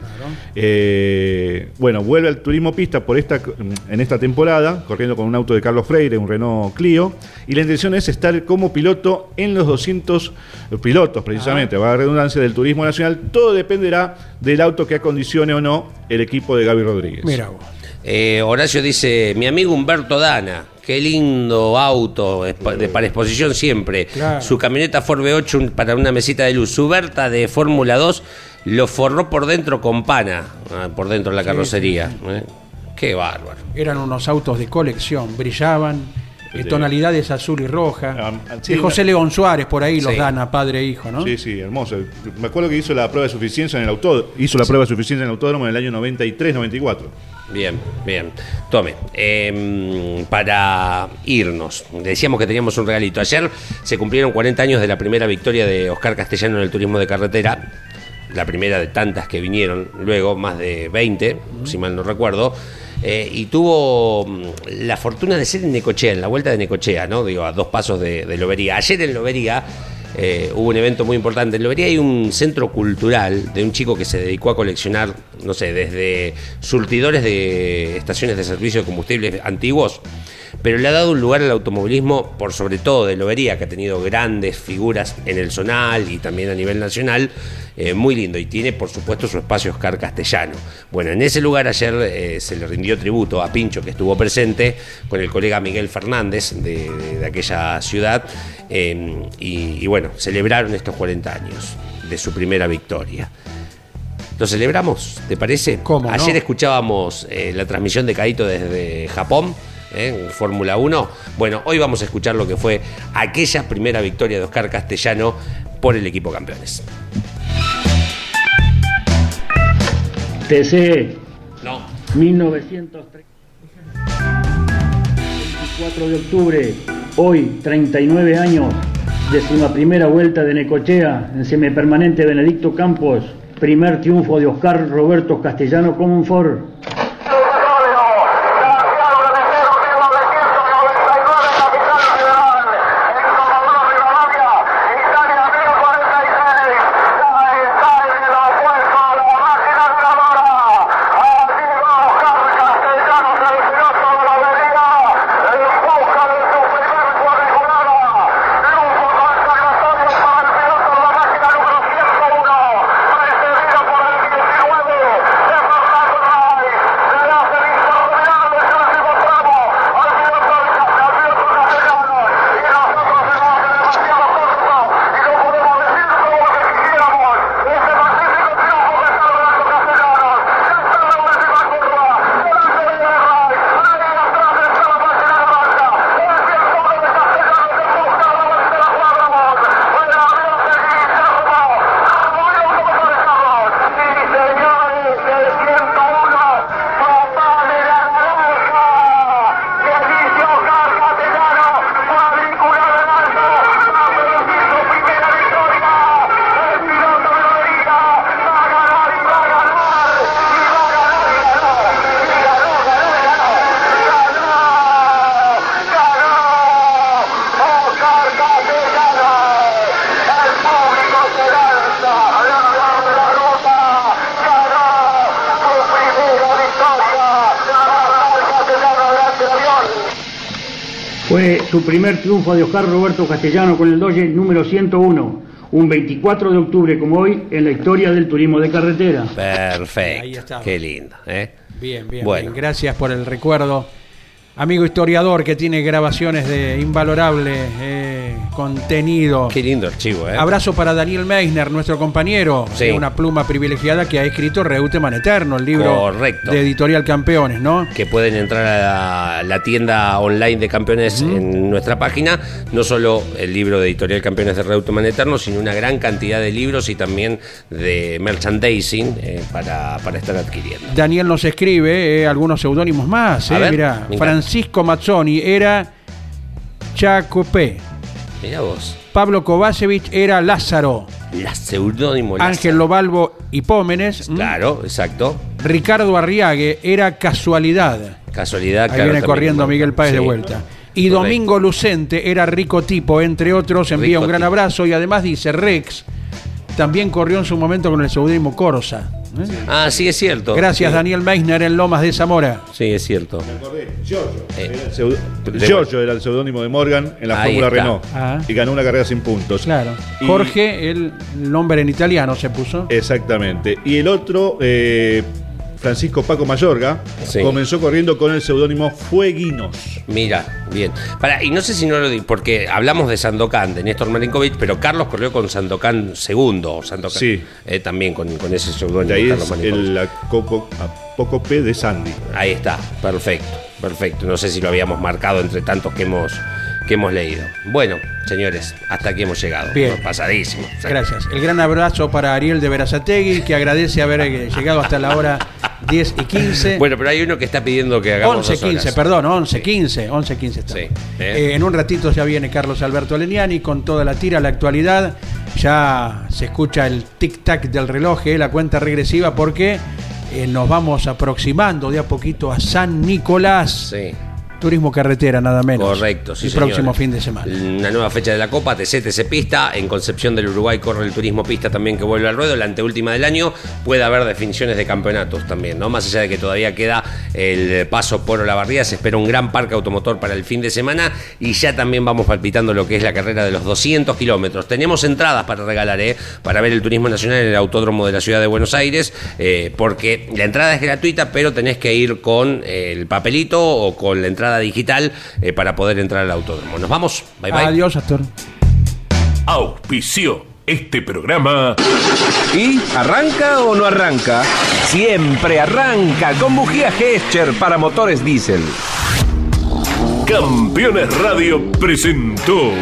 Eh, bueno, vuelve al turismo pista por esta, en esta temporada, corriendo con un auto de Carlos Freire, un Renault Clio. Y la intención es estar como piloto en los 200 pilotos, precisamente. Va a redundancia del turismo nacional. Todo dependerá del auto que acondicione o no el equipo de Gaby Rodríguez. Mira vos. Eh, Horacio dice, mi amigo Humberto Dana, qué lindo auto de, para exposición siempre. Claro. Su camioneta Ford V8 un- para una mesita de luz. Su Berta de Fórmula 2 lo forró por dentro con pana, ah, por dentro de la carrocería. ¿eh? Qué bárbaro. Eran unos autos de colección, brillaban, eh, tonalidades azul y roja. Sí, de José León Suárez, por ahí los dan a padre e hijo, ¿no? Sí, sí, hermoso. Me acuerdo que hizo la prueba de suficiencia en el autódromo. Hizo la prueba de suficiencia en el autódromo en el año 93-94. Bien, bien. Tome, em, para irnos, decíamos que teníamos un regalito. Ayer se cumplieron 40 años de la primera victoria de Oscar Castellano en el turismo de carretera, la primera de tantas que vinieron luego, más de 20, si mal no recuerdo. Eh, y tuvo mm, la fortuna de ser en Necochea, en la vuelta de Necochea, ¿no? Digo, a dos pasos de, de Lobería. Ayer en Lobería eh, hubo un evento muy importante. En Lobería hay un centro cultural de un chico que se dedicó a coleccionar, no sé, desde surtidores de estaciones de servicio de combustibles antiguos, pero le ha dado un lugar al automovilismo, por sobre todo de Lobería, que ha tenido grandes figuras en el zonal y también a nivel nacional, eh, muy lindo. Y tiene, por supuesto, su espacio Oscar Castellano. Bueno, en ese lugar ayer eh, se le rindió tributo a Pincho, que estuvo presente, con el colega Miguel Fernández de, de- de aquella ciudad. eh, y, y bueno, celebraron estos 40 años de su primera victoria. ¿Lo celebramos? ¿Te parece? ¿Cómo no? Ayer escuchábamos eh, la transmisión de Caito desde Japón, ¿eh? en Fórmula 1. Bueno, hoy vamos a escuchar lo que fue aquella primera victoria de Oscar Castellano por el equipo campeones. TC No. 1930. 24 de octubre, hoy 39 años, décima primera vuelta de Necochea en semipermanente Benedicto Campos, primer triunfo de Oscar Roberto Castellano Comonfort. Su primer triunfo de Oscar Roberto Castellano con el Dodge número 101, un 24 de octubre como hoy en la historia del turismo de carretera. Ahí Perfecto. está. Qué lindo. ¿eh? Bien, bien, Bueno. bien. Gracias por el recuerdo. Amigo historiador que tiene grabaciones de invalorable eh, contenido. Qué lindo archivo, ¿eh? Abrazo para Daniel Meisner, nuestro compañero, Sí. de una pluma privilegiada que ha escrito Reutemann Eterno, el libro Correcto. de Editorial Campeones, ¿no? que pueden entrar a la, tienda online de campeones en nuestra página. No solo el libro de Editorial Campeones de Reutemann Eterno, sino una gran cantidad de libros y también de merchandising eh, para, para estar adquiriendo. Daniel nos escribe eh, algunos seudónimos más. Eh, ver, mirá. Francisco Mazzoni era Chacopé. Mirá vos. Pablo Kovacevic era Lázaro. La seudónimo Ángel Lobalvo Hipómenes. Claro, exacto. Ricardo Arriague era Casualidad. Casualidad. Ahí claro, viene corriendo Miguel Páez de vuelta. Y Correcto. Domingo Lucente era Rico Tipo, entre otros. Envía Rico un gran Tipo. abrazo y además dice Rex. También corrió en su momento con el seudónimo Corsa. ¿Eh? Ah, sí, es cierto. Gracias, Sí. Daniel Meisner en Lomas de Zamora. Sí, es cierto. Giorgio. Eh, Era el pseudo- de- Giorgio era el seudónimo de Morgan en la Ahí Fórmula está. Renault. Ah. Y ganó una carrera sin puntos. Claro. Y- Jorge, el nombre en italiano se puso. Exactamente. Y el otro, eh, Francisco Paco Mayorga, Sí. comenzó corriendo con el seudónimo Fueguinos. Mira, bien. Para, y no sé si no lo di, porque hablamos de Sandokan, de Néstor Marinkovic, pero Carlos corrió con Sandokan segundo. Sandokan, Sí. eh, también con, con ese De seudónimo. ahí Carlos es el Apócope de Sandy. Ahí está, perfecto, perfecto. No sé si lo habíamos marcado entre tantos que hemos, que hemos leído. Bueno, señores, hasta aquí hemos llegado. Bien. Pasadísimo. Gracias. El gran abrazo para Ariel de Verazategui, que agradece haber eh, llegado hasta la hora 10 y 15. Bueno, pero hay uno que está pidiendo que hagamos 11, dos 15, horas. perdón, 11, 15, 11, 15 está. Sí, Eh, eh. en un ratito ya viene Carlos Alberto Leniani con toda la tira, la actualidad. Ya se escucha el tic-tac del reloj, eh, la cuenta regresiva, porque eh, nos vamos aproximando de a poquito a San Nicolás. Sí. Turismo carretera, nada menos. Correcto, sí, El señor. próximo fin de semana. Una nueva fecha de la Copa, TC, TC Pista. En Concepción del Uruguay corre el turismo pista también que vuelve al ruedo. La anteúltima del año puede haber definiciones de campeonatos también, ¿no? Más allá de que todavía queda el paso por Olavarría, se espera un gran parque automotor para el fin de semana y ya también vamos palpitando lo que es la carrera de los 200 kilómetros. Tenemos entradas para regalar, ¿eh? Para ver el turismo nacional en el autódromo de la ciudad de Buenos Aires, eh, porque la entrada es gratuita, pero tenés que ir con el papelito o con la entrada digital eh, para poder entrar al autódromo. Nos vamos, bye bye. Adiós, Astor. Auspició este programa ¿Y arranca o no arranca? Siempre arranca con bujía Gescher para motores diésel. Campeones Radio presentó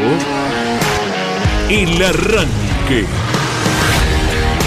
El Arranque.